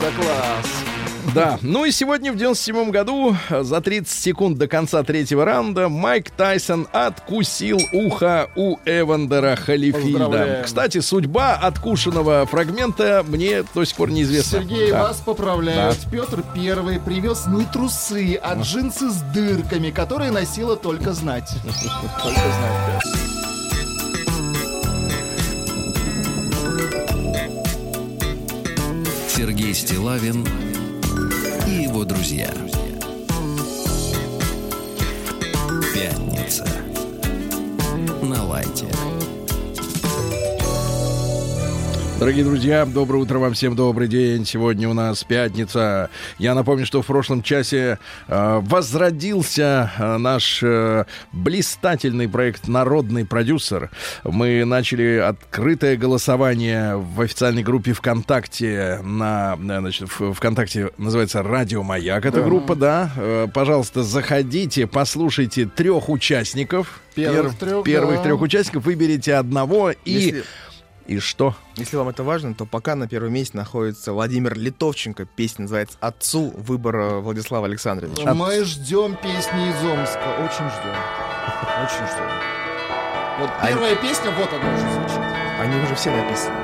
Да класс. Да, ну и сегодня в 97 году э, за 30 секунд до конца третьего раунда Майк Тайсон откусил ухо у Эвандера Халифида. Кстати, судьба откушенного фрагмента мне до сих пор неизвестна. Сергей, Да. вас поправляют. Петр Первый привез не трусы, а джинсы с дырками, которые носила только знать. Только знать, да. Сергей Стилавин и его друзья. Пятница. На лайте. Дорогие друзья, доброе утро вам всем, добрый день. Сегодня у нас пятница. Я напомню, что в прошлом часе э, возродился э, наш э, блистательный проект «Народный продюсер». Мы начали открытое голосование в официальной группе ВКонтакте на, э, значит, в ВКонтакте называется «Радио Маяк». Эта группа, да. Э, пожалуйста, заходите, послушайте трех участников. Первых трех, первых да. трех участников выберите одного и... Если, И что? если вам это важно, то пока на первом месте находится Владимир Литовченко. Песня называется «Отцу выбора Владислава Александровича». Мы ждем песни из Омска. Очень ждем. Очень ждем. Вот А- первая песня, вот она уже звучит. Они уже все написаны.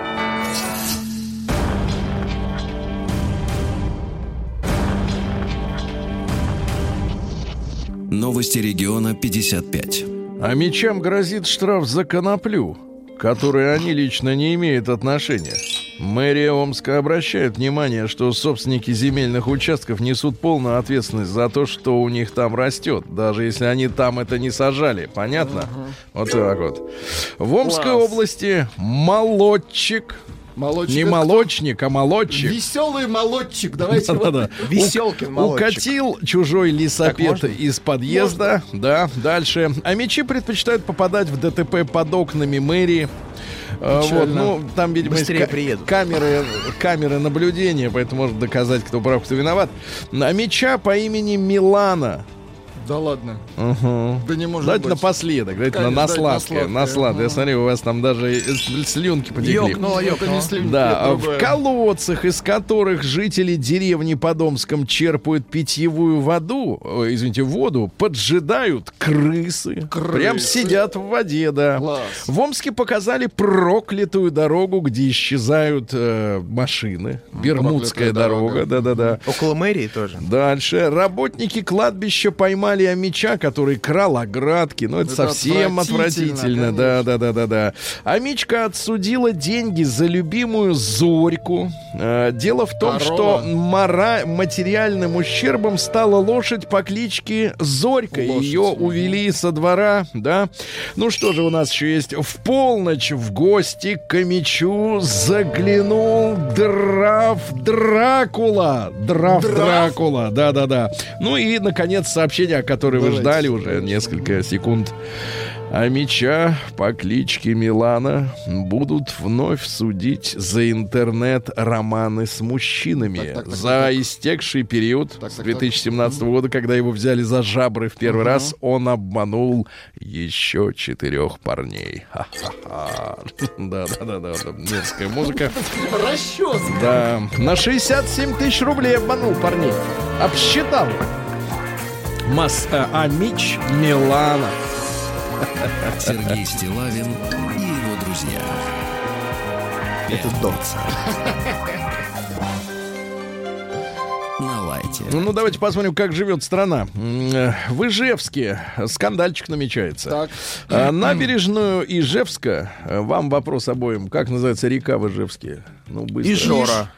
Новости региона 55. А мечам грозит штраф за коноплю, который они лично не имеют отношения. Мэрия Омска обращает внимание, что собственники земельных участков несут полную ответственность за то, что у них там растет, даже если они там это не сажали. Понятно? Вот так вот. В Омской Класс. области молодчик, Молодчик. не молочник, а молодчик. Веселый молодчик. Давайте вот Да-да-да. Веселкин У- молодчик. Укатил чужой лесопед можно? из подъезда. Да, дальше. А мечи предпочитают попадать в ДТП под окнами мэрии. А, Вот, ну, там, видимо, есть Быстрее камеры, камеры наблюдения, поэтому можно доказать, кто прав, кто виноват. А меча по имени Милана. Да ладно. Угу. Да не может Давайте быть. напоследок, давайте на, Конечно, на на сладкое, на сладкое. Я смотрю, у вас там даже э, слюнки потекли. Ёкнуло, Это ёкнуло. не слюнки, Да, это а в колодцах, из которых жители деревни Подомском черпают питьевую воду, ой, извините, воду, поджидают крысы. Крысы. Прям сидят в воде, да. Класс. В Омске показали проклятую дорогу, где исчезают э, машины. Бермудская Проклятая дорога, дорога. да-да-да. Около мэрии тоже. Дальше. Работники кладбища поймали амича, который крал оградки. Ну, это, Это совсем отвратительно, отвратительно. Да, да, да, да, да. Амичка отсудила деньги за любимую Зорьку. Э, дело в том, Корова. что мора- материальным ущербом стала лошадь по кличке Зорька. Лошадь. Ее увели со двора, да. Ну что же у нас еще есть? В полночь в гости к Амичу заглянул Драф Дракула. Драф Драф? Дракула, да-да-да. Ну и, наконец, сообщение, о которое вы ждали уже несколько секунд. А меча по кличке Милана будут вновь судить за интернет-романы с мужчинами. Так, так, так, за так. истекший период Так, с так, 2017 года, когда его взяли за жабры в первый Мгм. раз, он обманул еще четырех парней. Ха-ха-ха. Да-да-да, мерзкая музыка. Расчес. Да, на 67 тысяч рублей обманул парней. Обсчитал. Мас, а, а Мич Милана. Сергей Стилавин и его друзья. Это дом. На лайте. Ну, давайте посмотрим, как живет страна. Э, В Ижевске скандальчик намечается. Так. А, Набережную Ижевска. э, Вам вопрос обоим. Как называется река в Ижевске? Ну, быстро. Ижора.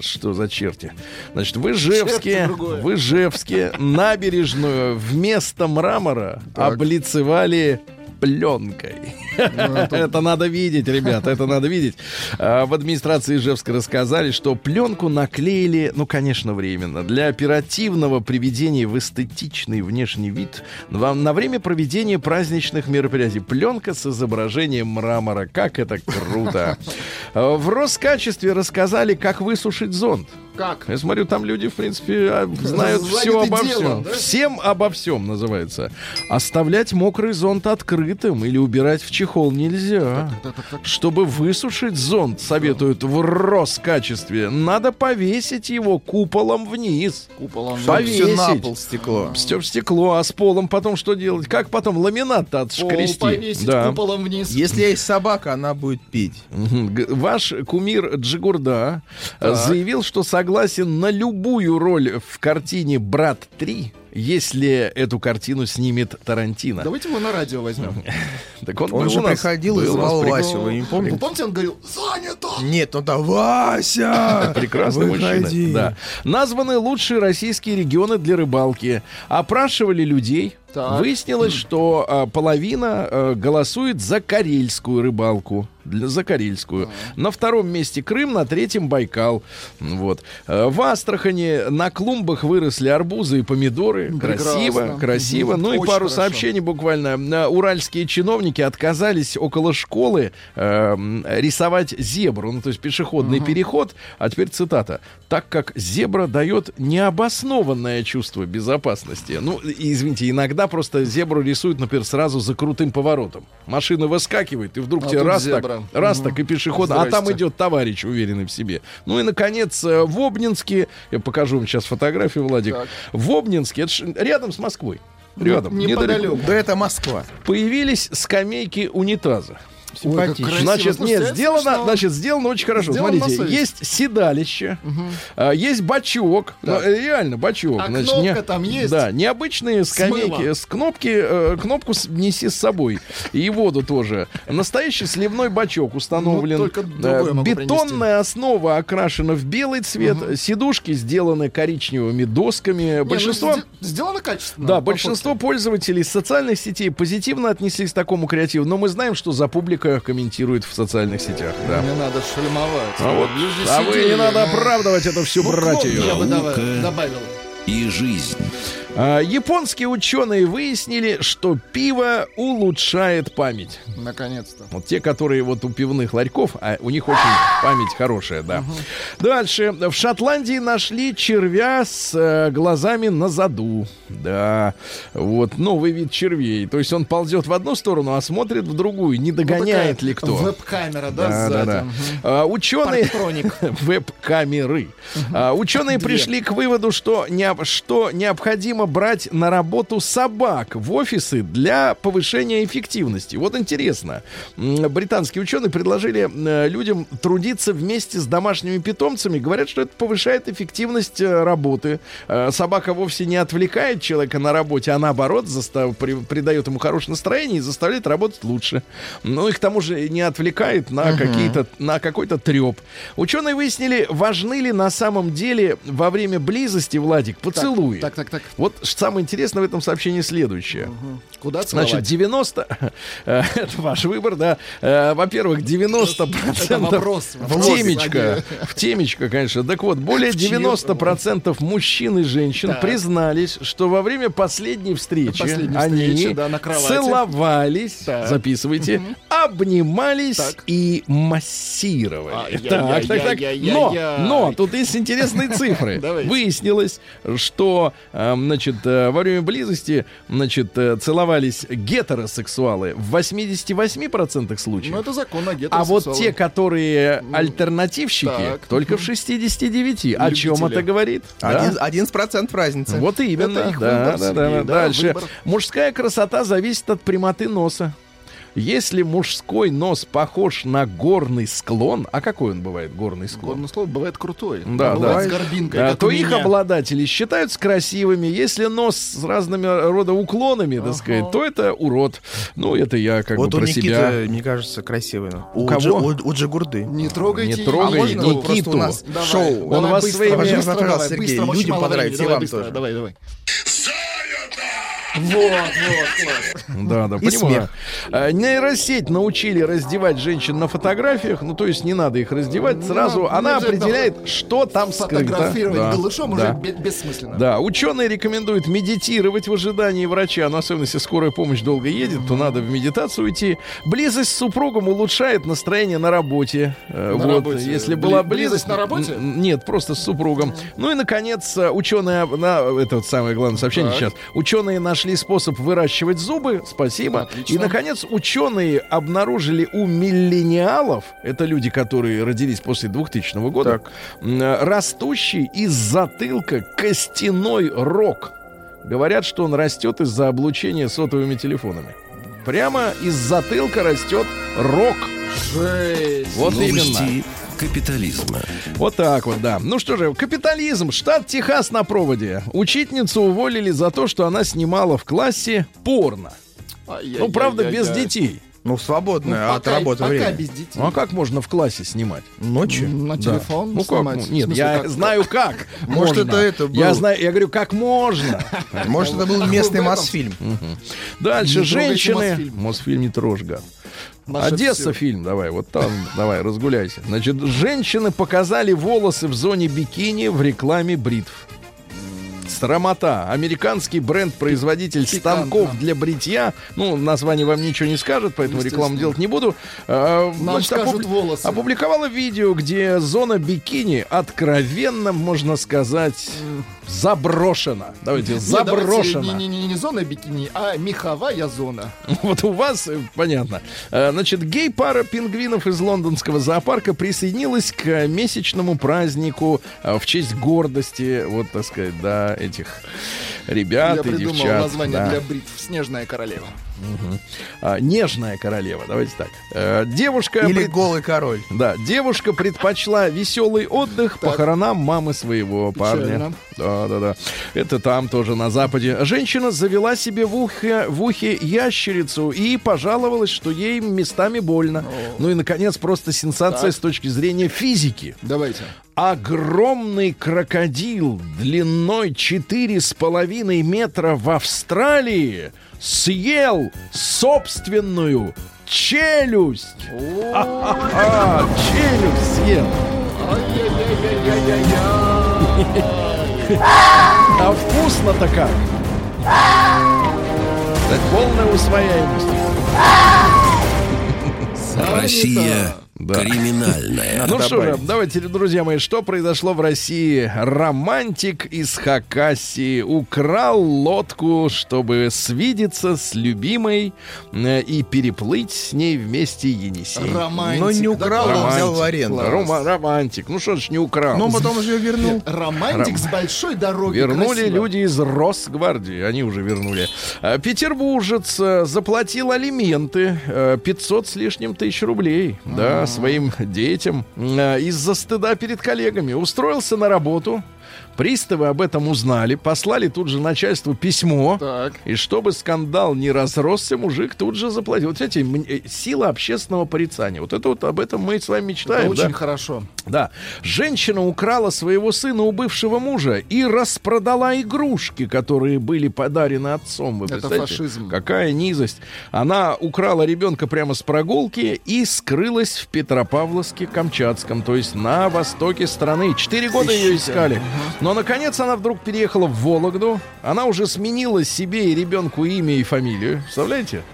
Что за черти? Значит, в Ижевске, в Ижевске набережную вместо мрамора Так. облицевали пленкой. Это надо видеть, ребята, это надо видеть. А, В администрации Ижевска рассказали, что пленку наклеили, ну, конечно, временно, для оперативного приведения в эстетичный внешний вид на время проведения праздничных мероприятий. Пленка с изображением мрамора. Как это круто. А, В Роскачестве рассказали, как высушить зонт. Как? Я смотрю, там люди, в принципе, а, знают Заняты все обо делом, всем. да? Всем обо всем называется. Оставлять мокрый зонт открытым или убирать в чехол нельзя. Чтобы высушить зонт, советуют в Роскачестве, надо повесить его куполом вниз. Куполом. Чтоб Повесить. все на пол стекло. Степ стекло, а с полом потом что делать? Как потом ламинат-то Пол отшкрести? повесить Да. куполом вниз. Если есть собака, она будет пить. Ваш кумир Джигурда э, заявил, что согласен на любую роль в картине «Брат 3», если эту картину снимет Тарантино. Давайте его на радио возьмем. Так он, Он же приходил и звал Васю, вы не Вы помните? помните, он говорил, занято! Нет, ну да, Вася! Прекрасный мужчина. Да. Названы лучшие российские регионы для рыбалки. Опрашивали людей. Так. Выяснилось, что а, половина а, голосует за карельскую рыбалку. Для, за карельскую. На втором месте Крым, на третьем Байкал. Вот. А, В Астрахани на клумбах выросли арбузы и помидоры. Прекрасно. Красиво, красиво. Ну и пару хорошо. сообщений буквально. На- Уральские чиновники отказались около школы э, рисовать зебру, ну то есть пешеходный переход. А теперь цитата. Так как зебра дает необоснованное чувство безопасности. Ну, извините, иногда просто зебру рисуют, например, сразу за крутым поворотом. Машина выскакивает, и вдруг А тебе раз зебра. так, раз так и пешеход, а там идет товарищ, уверенный в себе. Ну и, наконец, э, в Обнинске, я покажу вам сейчас фотографию, Владик. Так. В Обнинске, это ж рядом с Москвой. Рядом, Не- недалеко. неподалеку. Да это Москва. Появились скамейки унитаза. Ой, Симпатично. красиво. Значит, Слушайте, нет, сделано, смешно. значит, сделано очень хорошо. Сделано Смотрите, есть седалище, а, есть бачок, ну, Так. э, реально бачок. А значит, кнопка там есть? Да, необычные скамейки. мылом. С кнопки, э, кнопку с- неси с собой. И воду тоже. Настоящий сливной бачок установлен. Ну, Э, Бетонная основа окрашена в белый цвет. Сидушки сделаны коричневыми досками. Не, ну, Большинство... сде- Сделано качественно. Да, большинство пользователей социальных сетей позитивно отнеслись к такому креативу, но мы знаем, что за публика комментирует в социальных сетях. Да. Не надо шельмовать. А, вот, Люди а вы не надо ну, оправдывать это все ну, братью. Я бы добавил. И жизнь. А, японские ученые выяснили, что пиво улучшает память. Наконец-то. Вот те, которые вот у пивных ларьков, а у них очень память хорошая, да. Дальше. В Шотландии нашли червя с э, глазами на заду. Да. Вот новый вид червей. То есть он ползет в одну сторону, а смотрит в другую. Не догоняет Ну, ли кто? Веб-камера, да, Да, да, сзади. да. Мгм. А, ученые веб-камеры. А, ученые Две. пришли к выводу, что, необ- что необходимо брать на работу собак в офисы для повышения эффективности. Вот интересно. Британские ученые предложили э, людям трудиться вместе с домашними питомцами. Говорят, что это повышает эффективность э, работы. Э, Собака вовсе не отвлекает человека на работе, а наоборот застав- при- придает ему хорошее настроение и заставляет работать лучше. Ну и к тому же не отвлекает на какие-то на какой-то треп. Ученые выяснили, важны ли на самом деле во время близости, Владик, поцелуи. Так, так, так. Вот Вот самое интересное в этом сообщении следующее. Куда целовать? Значит, 90... э, Это ваш выбор, да. Э, Во-первых, 90% Это вопрос. в темечко, а в темечко, конечно. Так вот, более В чье? 90% мужчин и женщин Так. признались, что во время последней встречи Последней они встречи, да, на кровати. целовались, Так. записывайте, обнимались Так. и массировали. Ай-яй-яй-яй-яй-яй-яй. Так, так, так. Но, но, тут есть интересные цифры. Выяснилось, что, э, значит, э, во время близости, значит, э, целовались гетеросексуалы в 88% случаев. Ну, это закон о А вот те, которые альтернативщики, так. только в 69. О чем Любители. это говорит? Да? Один- 11% разницы. Вот именно. Это их да, выбор, да, да. да, Дальше. выбор. Мужская красота зависит от прямоты носа. Если мужской нос похож на горный склон, а какой он бывает, горный склон? Горное слово бывает крутой. Да, бывает да. с горбинкой, А, как то у их обладатели считаются красивыми. Если нос с разными рода уклонами, так сказать, то это урод. Ну, это я как Вот бы у про Никиты, себя. мне кажется, красивый. У Джи- кого? у, у Джигурды. Не трогайте. Не трогай А можно Никиту. у нас Давай, шоу? Он давай вас быстро, своими- быстро, Сергей, быстро, людям понравится, и вам быстро, тоже. Давай, давай. Вот, вот, класс. Да, да, И понимаю. смех. А, Нейросеть научили раздевать женщин на фотографиях, ну то есть не надо их раздевать Не сразу. надо, Она определяет, что там скрыто. Фотографировать Да, голышом да. уже бе- бессмысленно. Да, ученые рекомендуют медитировать в ожидании врача, но особенно если скорая помощь долго едет, то надо в медитацию уйти. Близость с супругом улучшает настроение на работе. Э, На вот, работе. если была близость близость на работе? Нет, просто с супругом. Ну и наконец, э, ученые, на, это вот самое главное сообщение Так. сейчас. Ученые нашли способ выращивать зубы. Спасибо. Отлично. И наконец, ученые обнаружили у миллениалов, это люди, которые родились после 2000 года, э, растущий из затылка костяной рог. Говорят, что он растет из-за облучения сотовыми телефонами. Прямо из затылка растет рог. Жесть. Вот именно. Капитализма. Вот так вот, да. Ну что же, капитализм. Штат Техас на проводе. Учительницу уволили за то, что она снимала в классе порно. Ну, правда, без детей. Ну, Ну, свободное от пока- работы пока время. без детей. Ну, а как можно в классе снимать? Ночью? На Да. телефон Ну как? снимать? ну, В Нет, смысле, я как? знаю как. Может, можно. это это был- Я знаю, я говорю, как можно. Может, это был местный Мосфильм. Дальше женщины. Мосфильм. Не трожь, гад. Одесса фильм, давай, вот там, давай, разгуляйся. Значит, женщины показали волосы в зоне бикини в рекламе бритв. Стромота. Американский бренд-производитель станков для бритья. Ну, название вам ничего не скажет, поэтому рекламу делать не буду. А, Нам значит, скажут опубли- волосы. Опубликовала видео, где зона бикини откровенно, можно сказать, заброшена. Давайте, Не, давайте заброшена. Не, не, не, не зона бикини, а меховая зона. Вот у вас, э, понятно. Э, Значит, гей-пара пингвинов из лондонского зоопарка присоединилась к месячному празднику э, в честь гордости, вот, так сказать, да, этих ребят Я и придумал девчат. название да. для бритв. Снежная королева. А, нежная королева, давайте так. Э, Девушка... Или пред- голый король. Да, девушка предпочла веселый отдых похоронам мамы своего парня. Да, да, да. Это там тоже на Западе. Женщина завела себе в ухе, в ухе ящерицу и пожаловалась, что ей местами больно. Ну и, наконец, просто сенсация Так. с точки зрения физики. Давайте. Огромный крокодил длиной 4,5 метра в Австралии съел собственную челюсть. Челюсть съел. А вкусно-то как? Это полная усвояемость. Россия Да. криминальная. Ну что же, давайте, друзья мои, что произошло в России? Романтик из Хакасии украл лодку, чтобы свидеться с любимой э, и переплыть с ней вместе Енисей. Романтик. Но не украл, да, он взял в аренду. Рома- романтик. Ну что ж, не украл. Но потом же ее вернул. Романтик с большой дороги. Вернули красиво. люди из Росгвардии, они уже вернули. А, Петербуржец э, заплатил алименты э, 500 с лишним тысяч рублей, да, своим детям э, из-за стыда перед коллегами. Устроился на работу, Приставы об этом узнали, послали тут же начальству письмо. Так. И чтобы скандал не разросся, мужик тут же заплатил. Вот м- э, сила общественного порицания. Вот это вот об этом мы с вами мечтаем. Это очень да? хорошо. Да. Женщина украла своего сына у бывшего мужа и распродала игрушки, которые были подарены отцом. Вы Это фашизм. Какая низость. Она украла ребенка прямо с прогулки и скрылась в Петропавловске-Камчатском, то есть на востоке страны. Четыре года ее Ищите. искали. Но, наконец, она вдруг переехала в Вологду. Она уже сменила себе и ребенку имя и фамилию. Представляете?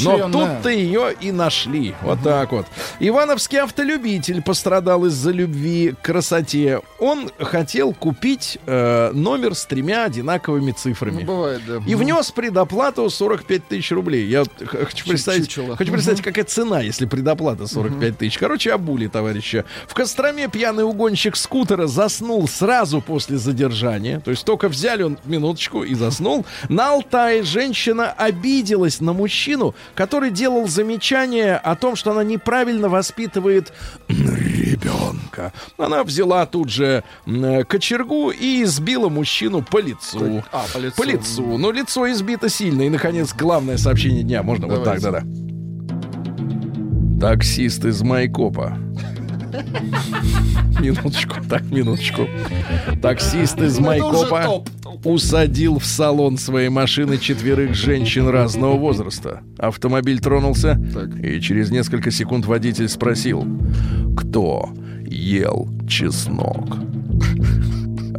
Но тут-то ее и нашли. Вот так вот. Ивановский автолюбитель пострадал из-за любви к красоте. Он хотел купить э, номер с тремя одинаковыми цифрами. Ну, бывает, да. И внес предоплату 45 тысяч рублей. Я хочу представить, чучело. хочу представить, какая цена, если предоплата 45 тысяч. Короче, обули товарища. В Костроме пьяный угонщик скутера заснул сразу после задержания. То есть только взяли он минуточку и заснул. На Алтае женщина обиделась на мужчину, который делал замечание о том, что она неправильно воспитывает ребенка. Она взяла тут же кочергу и избила мужчину по лицу. А, по лицу. По лицу. Ну, лицо избито сильно. И, наконец, главное сообщение дня. Можно вот так, Давайте. да-да. Таксист из Майкопа. Минуточку, так, минуточку. Таксист из Майкопа. Усадил в салон своей машины четверых женщин разного возраста. Автомобиль тронулся, Так. и через несколько секунд водитель спросил, кто ел чеснок.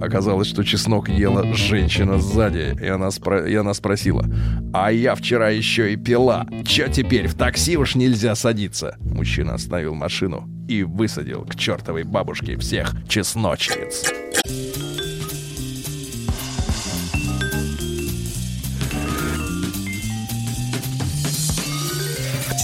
Оказалось, что чеснок ела женщина сзади, и она, спро- и она спросила, «А я вчера еще и пила. Че теперь, в такси уж нельзя садиться?» Мужчина остановил машину и высадил к чертовой бабушке всех чесночниц.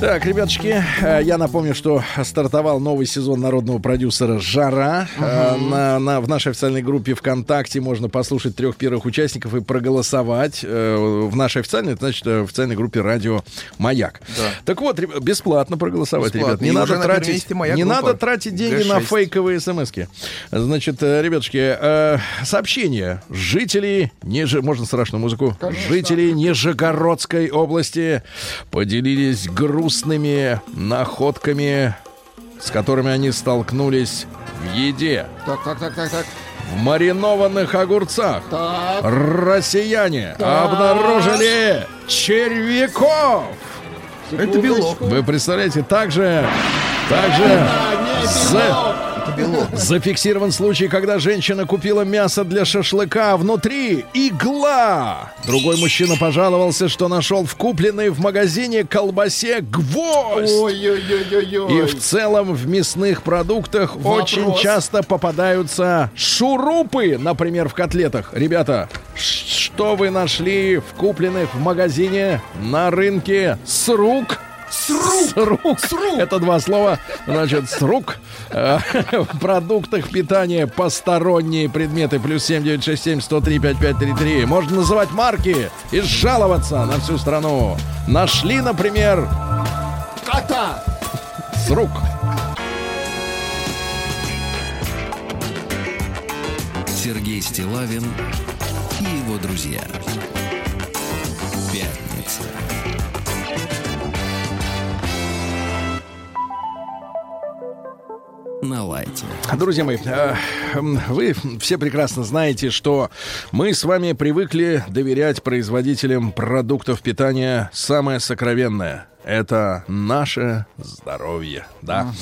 Так, ребятушки, э, я напомню, что стартовал новый сезон народного продюсера «Жара». Э, На, на- в нашей официальной группе ВКонтакте можно послушать трех первых участников и проголосовать. Э, В нашей официальной, это значит, в официальной группе «Радио Маяк». Так вот, бесплатно проголосовать, Бесплатно. ребят. Не И надо на тратить, не группа. надо тратить деньги на Г6. фейковые смс-ки. Значит, э, ребятушки, сообщение. Жители, Нижи... можно страшную музыку? Жители Нижегородской области поделились грустными находками, с которыми они столкнулись в еде. Так, так, так, так, так. В маринованных огурцах Так. россияне обнаружили червяков. Это белок. Вы представляете, также, также за- зафиксирован случай, когда женщина купила мясо для шашлыка, а внутри игла. Другой мужчина пожаловался, что нашел в купленной в магазине колбасе гвоздь. И Ой-ой-ой-ой-ой. в целом в мясных продуктах Вопрос. очень часто попадаются шурупы, например, в котлетах. Ребята, что вы нашли в купленных в магазине на рынке с рук? С рук. Это два слова. Значит, с рук. Э, В продуктах питания посторонние предметы. Плюс 7967 103 5533. Можно называть марки и жаловаться на всю страну. Нашли, например, Кота. с рук. Сергей Стилавин и его друзья. На лайте. Друзья мои, э, м, вы все прекрасно знаете, что мы с вами привыкли доверять производителям продуктов питания самое сокровенное. Это наше здоровье, да.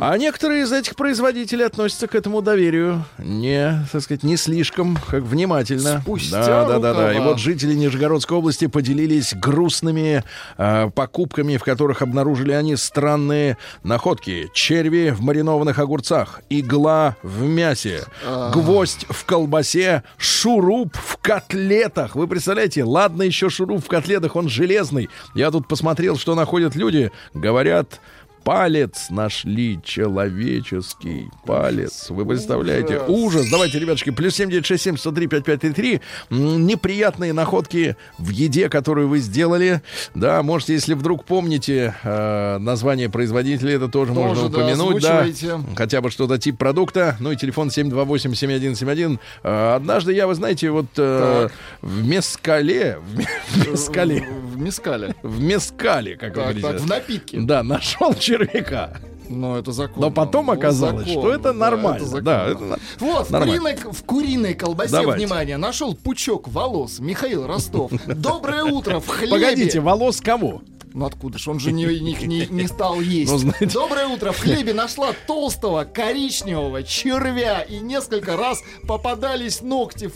А некоторые из этих производителей относятся к этому доверию не, так сказать, не слишком как внимательно. Спустя да, да, да, да. И рукава. вот жители Нижегородской области поделились грустными э, покупками, в которых обнаружили они странные находки. Черви в маринованных огурцах, игла в мясе, гвоздь в колбасе, шуруп в котлетах. Вы представляете, ладно еще шуруп в котлетах, он железный. Я тут посмотрел, что находят люди. Говорят, Палец нашли человеческий палец. Вы представляете? Ужас. Давайте, ребятушки, плюс 7967 103 5533. М, Неприятные находки в еде, которую вы сделали. Да, можете, если вдруг помните э, название производителя, это тоже, Тоже, можно да, упомянуть. Да, озвучивайте. хотя бы что-то тип продукта. Ну и телефон 728-7171. Э, однажды я, вы знаете, вот э, в Мескале, в в Мескале, В мискале. в Мескале, как вы Так, говорите. так, в напитке. Да, нашел червяка. Но это закон. Но потом Ну, оказалось, закон, что это да, нормально. Да, это на- Вот, в нормально. куриной, в куриной колбасе, Давайте. внимание, нашел пучок волос. Михаил Ростов. Доброе утро, в хлебе. Погодите, волос кого? Ну откуда ж, он же не, не, не- не стал есть. Ну, знаете. Доброе утро, в хлебе нашла толстого коричневого червя и несколько раз попадались ногти.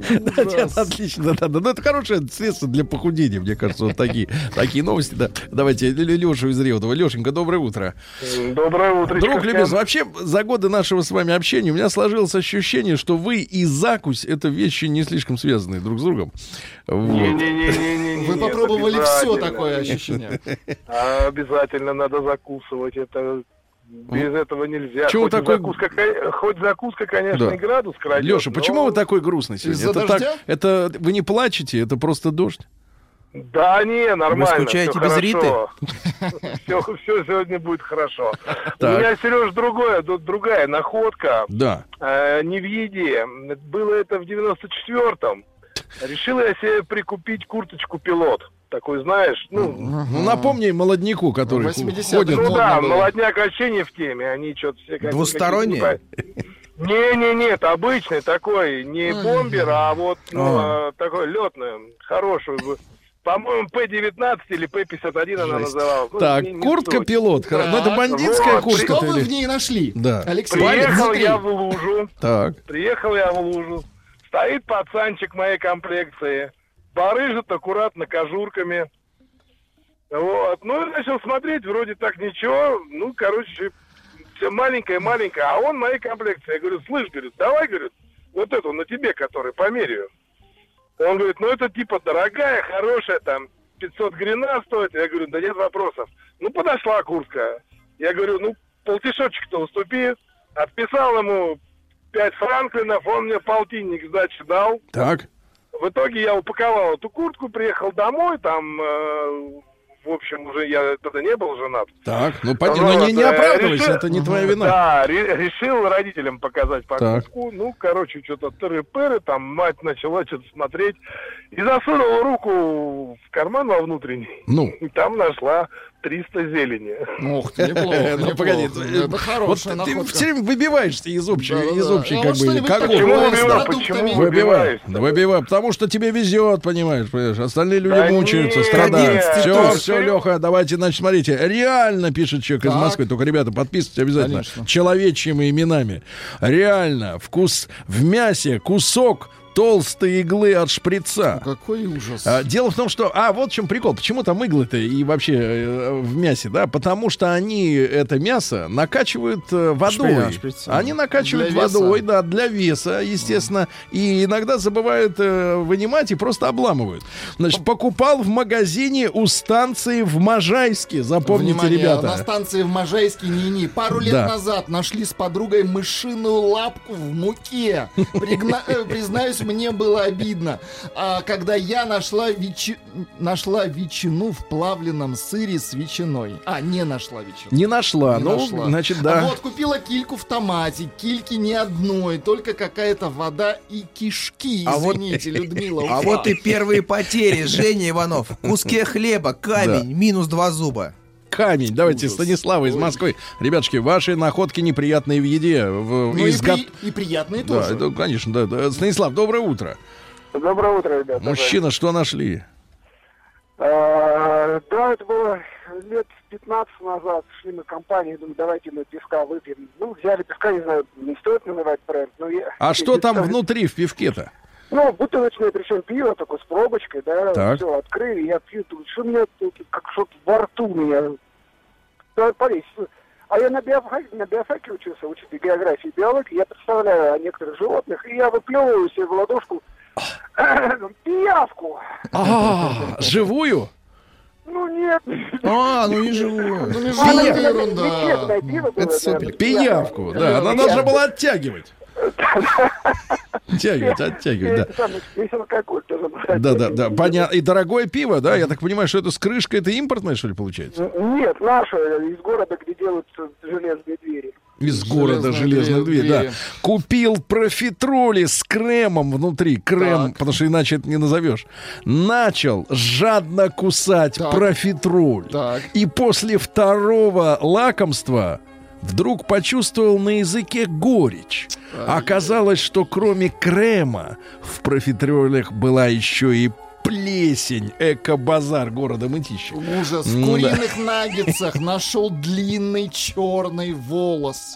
Нет, отлично, да, да, да. Это хорошее средство для похудения, мне кажется, вот такие, такие новости. Да. Давайте Лешу из Реутова. Лешенька, доброе утро. Доброе утро. Друг любезный, вообще за годы нашего с вами общения у меня сложилось ощущение, что вы и закусь это вещи не слишком связанные друг с другом. Вот. Не-не-не-не-не. Вы попробовали все такое ощущение. А, Обязательно надо закусывать. Это без этого нельзя. Чего хоть, такой- закуска, хоть закуска, конечно, Да. и градус крадет. Леша, но- почему вы такой грустный сегодня? Из-за это дождя? так, это вы не плачете, это просто дождь. Да не, нормально. скучаете всё без хорошо. Все, все сегодня будет хорошо. У Так. меня, Сереж, другое, другая находка. Да. Э, не в еде. Было это в 94-м. Решил я себе прикупить курточку пилот. Такой, знаешь, ну, Ну, напомни молодняку, который 80-х ходит. Ну да, было. молодняк вообще не в теме, они что-то все как Двусторонние? Не-не-не, это обычный такой, не бомбер, а вот ну, А. э, такой летный, хороший. По-моему, П-19 или П-51 она называлась. Ну, Так, не- не куртка суть. пилот. хоро- Ну, это бандитская Вот, куртка. Что вы в ней нашли? Да. Алексей, Приехал внутри. я в лужу, Так. приехал я в лужу, стоит пацанчик моей комплекции, барыжит аккуратно кожурками. Вот. Ну, и начал смотреть, вроде так ничего. Ну, короче, все маленькое-маленькое. А он моей комплекции. Я говорю, слышь, говорит, давай, говорит, вот эту на тебе, который померяю. Он говорит, ну, это типа дорогая, хорошая, там, 500 грина стоит. Я говорю, да нет вопросов. Ну, подошла куртка. Я говорю, ну, полтишочек-то уступи. Отписал ему 5 франклинов, он мне полтинник сдачи дал. Так. В итоге я упаковал эту куртку, приехал домой, там, э, в общем, уже я тогда не был женат. Так. Ну, поди- Вот, ну, не, не э, оправдывайся, решил- это не твоя вина. Да, ре- решил родителям показать Так. покупку. Ну, короче, что-то тыры-пыры, там мать начала что-то смотреть. И засунула руку в карман во внутренний. Ну. И там нашла 300 зелени. Ох ты, неплохо, Ну, погоди, Это вот хорошая ты все время выбиваешься из общей, из общей Ну, как бы, что-нибудь как такое Почему выбиваю? Почему да выбивай, потому что тебе везет, понимаешь, понимаешь. Остальные люди Да мучаются, нет, страдают. нет, все, все, Леха, давайте, значит, смотрите. Реально пишет человек из Так. Москвы, только, ребята, подписывайтесь обязательно. Конечно. Человечьими именами. Реально, вкус в мясе, кусок толстой иглы от шприца. Какой ужас. А, Дело в том, что... А, вот в чем прикол. Почему там иглы-то и вообще э, в мясе, да? Потому что они это мясо накачивают э, водой. Шприц, шприц. Они накачивают Для веса. водой, да, для веса, естественно. И иногда забывают э, вынимать и просто обламывают. Значит, покупал в магазине у станции в Можайске. Запомните, Внимание, ребята. на станции в Можайске не Пару лет Да. назад нашли с подругой мышиную лапку в муке. Пригна- э, Признаюсь, мне было обидно. А когда я нашла, ветчи- нашла ветчину в плавленном сыре с ветчиной. А, не нашла ветчину. Не нашла. Не ну, нашла. значит, А да. вот купила кильку в томате. Кильки ни одной, только какая-то вода и кишки. А вот- Извините, Людмила. А Уфа. вот и первые потери, Женя Иванов. В куске хлеба, камень, минус два зуба. Камень. Давайте, Ужас. Станислава из. Москвы. Ребятушки, ваши находки неприятные в еде. В, Ну и, изгот- при- и приятные Да, тоже. это, конечно, да, да. Станислав, доброе утро. Доброе утро, ребята. Мужчина, что нашли? А, Да, это было лет 15 назад. Шли мы в компанию, думаю, давайте мы пивка выпьем. Ну, взяли пивка, не знаю, не стоит называть бренд. Но я... А что там внутри в пивке-то? Ну, бутылочное, причем пиво, такое с пробочкой, да. Так. Все, открыли, я пью, тут что у меня тут, как что-то во рту у меня. Да, полезь. А я на биофаке, на биофаке учился, учитель географии и биологии. Я представляю о некоторых животных, и я выплевываю себе в ладошку пиявку. А, живую? Ну нет. А, ну не живу. Ну, не жаль, это ерунда. наверное. Пиявку, да. Она должна была оттягивать. Оттягивать, оттягивать, да. Алкоголь брать. Да, да, да. Понятно. И дорогое пиво, да? Я так понимаю, что это с крышкой, это импортное, что ли, получается? Нет, наша, из города, где делают железные двери. Из города Железные железных двери, дверей, да. Купил профитроли с кремом внутри. Крем, Так. потому что иначе это не назовешь. Начал жадно кусать Так. профитроль. Так. И после второго лакомства вдруг почувствовал на языке горечь. Оказалось, что кроме крема в профитролях была еще и плесень. Эко-базар города Мытищи. Ужас. В да. куриных наггетсах нашел длинный черный волос.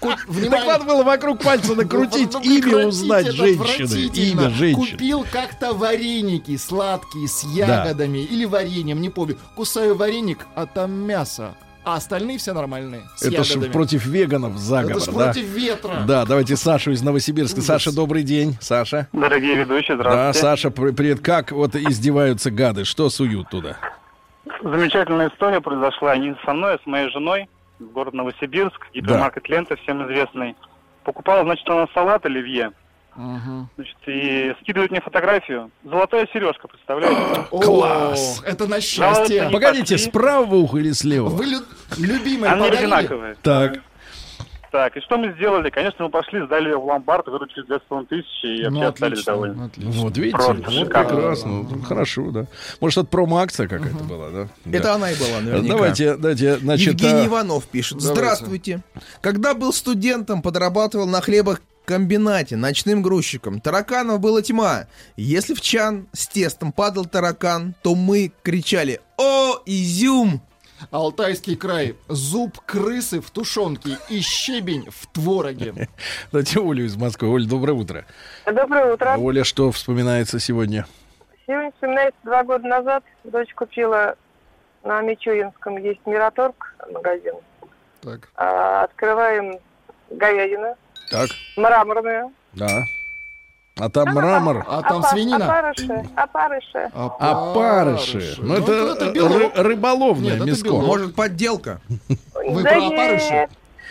Ку- Так надо было вокруг пальца накрутить, Ну, имя узнать женщины. Имя женщины. Купил как-то вареники сладкие с ягодами или вареньем, не помню. Кусаю вареник, а там мясо. А остальные все нормальные. С Это ж ягодами. против веганов заговор, Это ж да? против ветра. Да, давайте Сашу из Новосибирска. Ужас. Саша, добрый день. Саша. Дорогие ведущие, Да, здравствуйте. Саша, при- привет. Как вот издеваются гады? Что суют туда? Замечательная история произошла не со мной, а с моей женой. Город Новосибирск, гипермаркет Лента, всем известный. Покупала, значит, она салат оливье. Мгм. Значит, и скидывает мне фотографию. Золотая сережка, представляете? Класс. Это на счастье. не Погодите, пошли. с правого уха или с левого? Вы лю- любимые Они подарили? одинаковые. Так. Так, и что мы сделали? Конечно, мы пошли, сдали ее в ломбард, выручили 200 тысяч, и Ну, вообще остались отлично, довольны. отлично. Вот видите, Просто вот шикарно. прекрасно, Ну, хорошо, да. Может, это промо-акция какая-то была, да? Это Да. она и была, наверняка. Давайте, давайте, значит, Евгений а, Иванов пишет. Давайте. Здравствуйте. Когда был студентом, подрабатывал на хлебокомбинате, ночным грузчиком. Тараканов было тьма. Если в чан с тестом падал таракан, то мы кричали «О, изюм!» Алтайский край. Зуб крысы в тушенке и щебень в твороге. давайте Олю из Москвы. Оль, доброе утро. Доброе утро. Оля, что вспоминается сегодня? Сегодня вспоминается два года назад. Дочь купила на Мичуринском есть Мираторг магазин. Так. А, открываем говядину Так, мраморную. да. А там мрамор. А там Опа- свинина? Опарыши. Опарыши. Опарыши. Ну, это, это э, ры- рыболовное Нет, это мяско. Может, подделка? Вы Да про опарыши?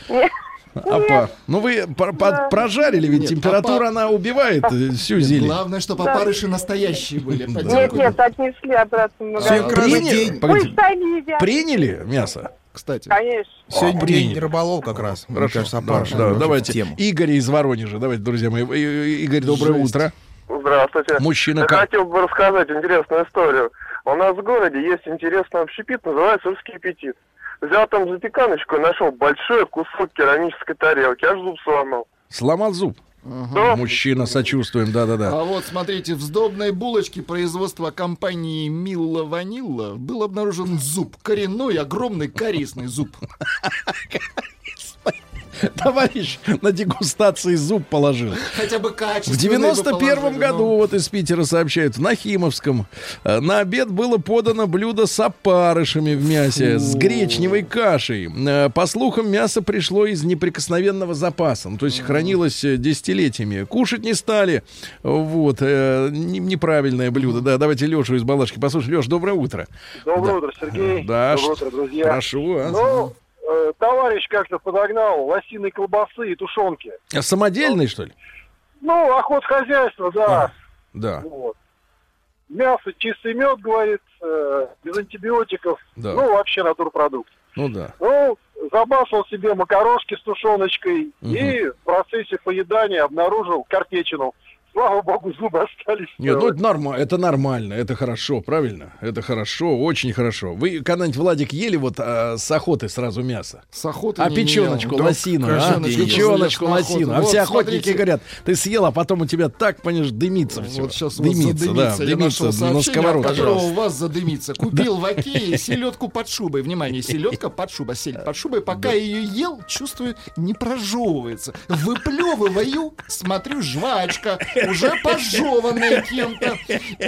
нет. Опа. Ну вы про- по- прожарили, ведь Нет, температура опа- она убивает э, всю зелень. Главное, чтобы опарыши настоящие были. Нет, нет, отнесли обратно в магазин. Сегодня как раз Приняли? Пусть сами едят. Приняли мясо? Кстати. Конечно. Сегодня день рыболов как раз. Хорошо. кажется, Да, да, давайте. тему. Игорь из Воронежа. Давайте, друзья мои. Игорь, доброе Жесть. утро. Здравствуйте. Мужчина Я как? хотел бы рассказать интересную историю. У нас в городе есть интересный общепит, называется «Русский аппетит». Взял там запеканочку и нашел большой кусок керамической тарелки, аж зуб сломал. Сломал зуб. Да. Мужчина, сочувствуем, да-да-да. А вот, смотрите, в сдобной булочке производства компании Милла Ванилла был обнаружен зуб. Коренной, огромный, корыстный зуб. Товарищ на дегустации зуб положил. Хотя бы В качественный бы 91 положили, году, ну. вот из Питера сообщают, в Нахимовском э, на обед было подано блюдо с опарышами в мясе, с гречневой кашей. Э, По слухам, мясо пришло из неприкосновенного запаса, ну, то есть хранилось э, десятилетиями. Кушать не стали. Вот, э, не- неправильное блюдо. Да, давайте Лешу из Балашки послушаем. Леш, доброе утро. Доброе Да. утро, Сергей. Да, Доброе утро, друзья. Прошу, а. Ну, э, товарищ как-то подогнал лосиной колбасы и тушенки. А Самодельный, что ли? Ну, охотхозяйство, да. Да. Вот. Мясо, чистый мед, говорит, э, без антибиотиков. Да. Ну, вообще натурпродукт. Ну да. Ну, забасывал себе макарошки с тушеночкой Мгм. и в процессе поедания обнаружил картечину. Слава богу, зубы остались. Нет, ну это нормально, это нормально, это хорошо, правильно? Это хорошо, очень хорошо. Вы когда-нибудь, Владик, ели вот а, с охоты сразу мясо? С охоты А не печеночку, ел. лосину, Да, а? печеночку лосину. А Вот, все охотники смотрите. говорят, ты съел, а потом у тебя так, понимаешь, дымится все. Вот сейчас дымится, вот задымится. да, Я дымится нашел на сковородке. у вас задымится. Купил в Окее селедку под шубой. Внимание, селедка под шубой. Сель под шубой. Пока ее ел, чувствую, не прожевывается. Выплевываю, смотрю, жвачка. Уже пожеванная кем-то.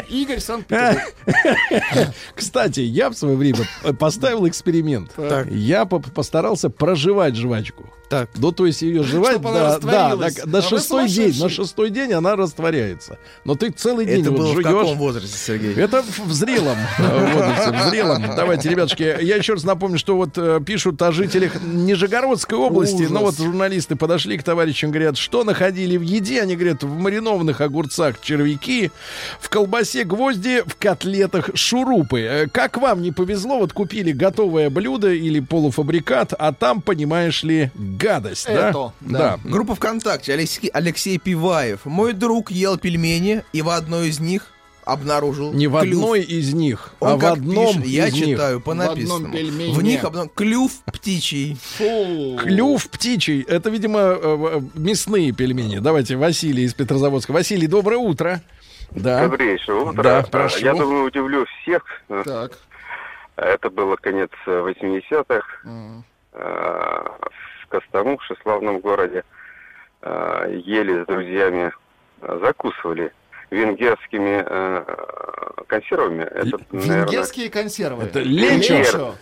Игорь Санкт-Петербург. Кстати, я в свое время э, поставил эксперимент. Так. Я по- постарался проживать жвачку. Так. Ну, то есть ее жевать, да, да, на, на А шестой день, на шестой день она растворяется. Но ты целый день Это вот было в жуешь. каком возрасте, Сергей? Это в в зрелом э, возрасте, в зрелом. Давайте, ребятушки, я еще раз напомню, что вот э, пишут о жителях Нижегородской области. Ужас. Ну вот журналисты подошли к товарищам, говорят, что находили в еде. Они говорят, в маринованных огурцах червяки, в колбасе гвозди, в котлетах шурупы. Э, Как вам не повезло, вот купили готовое блюдо или полуфабрикат, а там, понимаешь ли, гадость, да? Это, Да. Группа ВКонтакте. Алексей, Алексей Пиваев. Мой друг ел пельмени и в одной из них обнаружил Не в клюв. одной из них, Он а в одном пишет, я из них. читаю по В одном написанному. пельмене. В них обнаружил клюв птичий. Фу. Клюв птичий. Это, видимо, э, э, мясные пельмени. Давайте, Василий из Петрозаводска. Василий, доброе утро. Да. Добрейшее утро. Да, А, прошу. Я думаю, удивлю всех. Так. Это было конец э, 80-х. М. э, В славном городе. э, Ели с друзьями, э, закусывали венгерскими э, консервами. Это, наверное, Венгерские консервы. Это. Лечо.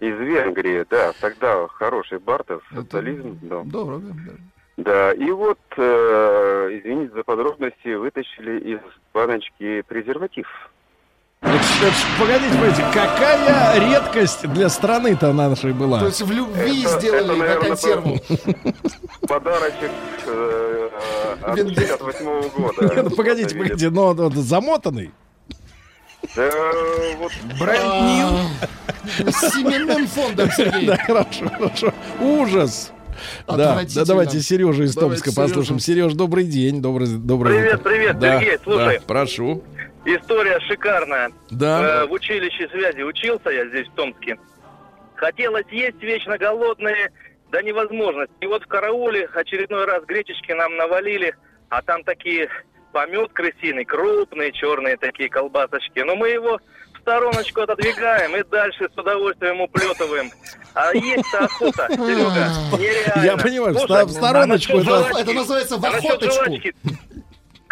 из Венгрии, да. Тогда хороший бартер, социализм. Да. Дорого. да. Да, и вот, э, извините за подробности, вытащили из баночки презерватив. Это это погодите, погодите, какая редкость для страны-то нашей была? То есть в любви Это- сделали это, на наверное, консерву. Подарочек э, от Венгер- 58 года. Нет, погодите, погодите, но он вот замотанный. Да, вот Бренд Нью. А, С семенным фондом, Сергей. Да, хорошо, хорошо. Ужас. Да, да, давайте Сережа из Давайте Томска послушаем. Сереж, добрый день, добрый, добрый Привет, привет, Да, Сергей, слушай. да, прошу. История шикарная. Да. Э, в училище связи учился я здесь, в Томске. Хотелось есть вечно голодные до невозможности. И вот в карауле очередной раз гречечки нам навалили, а там такие помет крысиный, крупные черные такие колбасочки. Но мы его в стороночку отодвигаем и дальше с удовольствием уплетываем. А есть-то охота, Серега, нереально. Я понимаю, Слушай, в стороночку а это- Это называется в а охоточку. жвачки-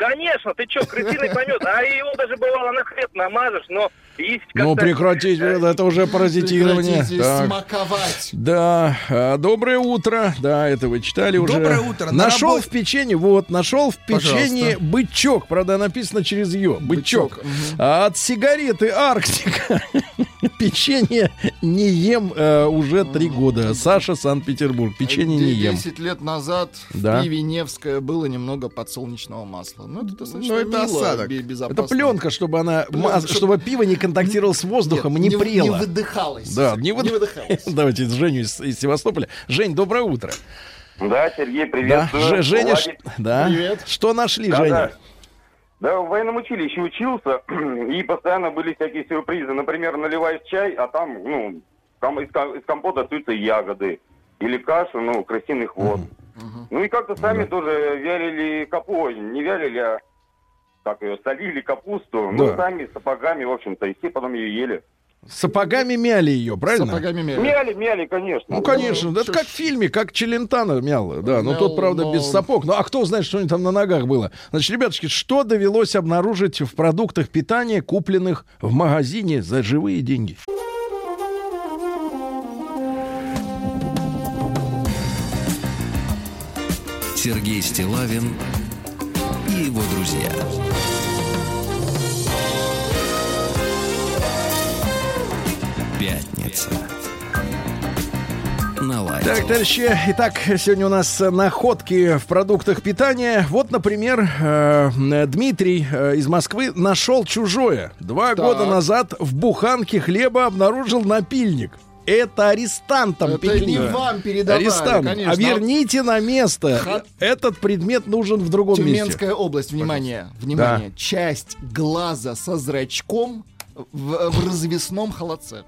Конечно, ты что, крысиный помет, а его даже бывало на хлеб намажешь, но есть Ну, прекратите, это уже паразитирование. Так. смаковать. Да, а, доброе утро. Да, это вы читали уже. Доброе утро. На Нашел в печенье, вот, нашел в печенье Пожалуйста. бычок. Правда, написано через ее. Бычок. А от сигареты Арктика. Печенье не ем э, уже три года. Саша, Санкт-Петербург. Печенье не ем. 10 лет назад Да. в пиве Невское было немного подсолнечного масла. Ну, это достаточно Ну, это мило, осадок. Это пленка, чтобы она, Пленка, чтобы- чтобы пиво не контактировало с воздухом и не, Нет, прело. Не выдыхалось. Да, не, выд- выдыхалось. Давайте Женю из, из Севастополя. Жень, доброе утро. Да, Сергей, Да, приветствую. Ж- Женя, ш- Владик. да. Привет. Что нашли, Да, Женя? да. Да, в военном училище учился, и постоянно были всякие сюрпризы. Например, наливаешь чай, а там, ну, там из, из компота остаются ягоды. Или кашу, ну, крысиный хвост. Ну и как-то сами тоже вялили капу, не вялили, а как ее, солили капусту. Ну, Да. сами сапогами, в общем-то, и все потом ее ели. Сапогами мяли ее, правильно? Сапогами мяли. Мяли, мяли, конечно. Ну, конечно, это как в фильме, как Челентано мял, да, но Мял, тот, правда, но- без сапог. Ну, а кто знает, что у них там на ногах было? Значит, ребятушки, что довелось обнаружить в продуктах питания, купленных в магазине за живые деньги? Сергей Стилавин и его друзья. Пятница. Так, товарищи, итак, сегодня у нас находки в продуктах питания. Вот, например, э, Дмитрий э, из Москвы нашел чужое. Два Так. года назад в буханке хлеба обнаружил напильник. Это арестантам Это пекли. не вам передавали, Арестант, конечно. а верните на место. Ха- Этот предмет нужен в другом месте. Тюменская область, внимание, внимание. Часть глаза со зрачком в, в развесном холодце.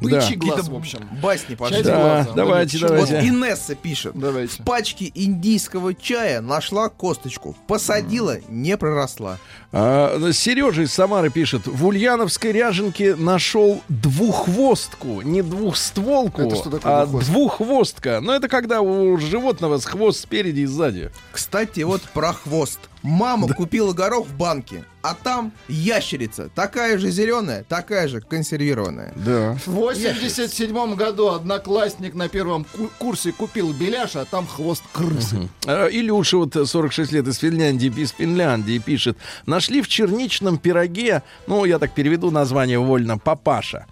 Бычий глаз, Какие-то в общем. басни пошли. Да, глаза. давайте, давайте. Вот Инесса пишет. Давайте. В пачке индийского чая нашла косточку. Посадила, не проросла. А, Сережа из Самары пишет, в Ульяновской ряженке нашел двуххвостку, не двухстволку, Это что такое а двуххвостка? двуххвостка. Но это когда у животного с хвост спереди и сзади. Кстати, вот про хвост. Мама купила горох в банке, а там ящерица. Такая же зеленая, такая же консервированная. Да. В 87 году одноклассник на первом ку- курсе купил беляш, а там хвост крысы. А, Илюша, вот э, 46 лет из Финляндии, из Финляндии пишет. Нашли в черничном пироге, ну, я так переведу название вольно, папаша.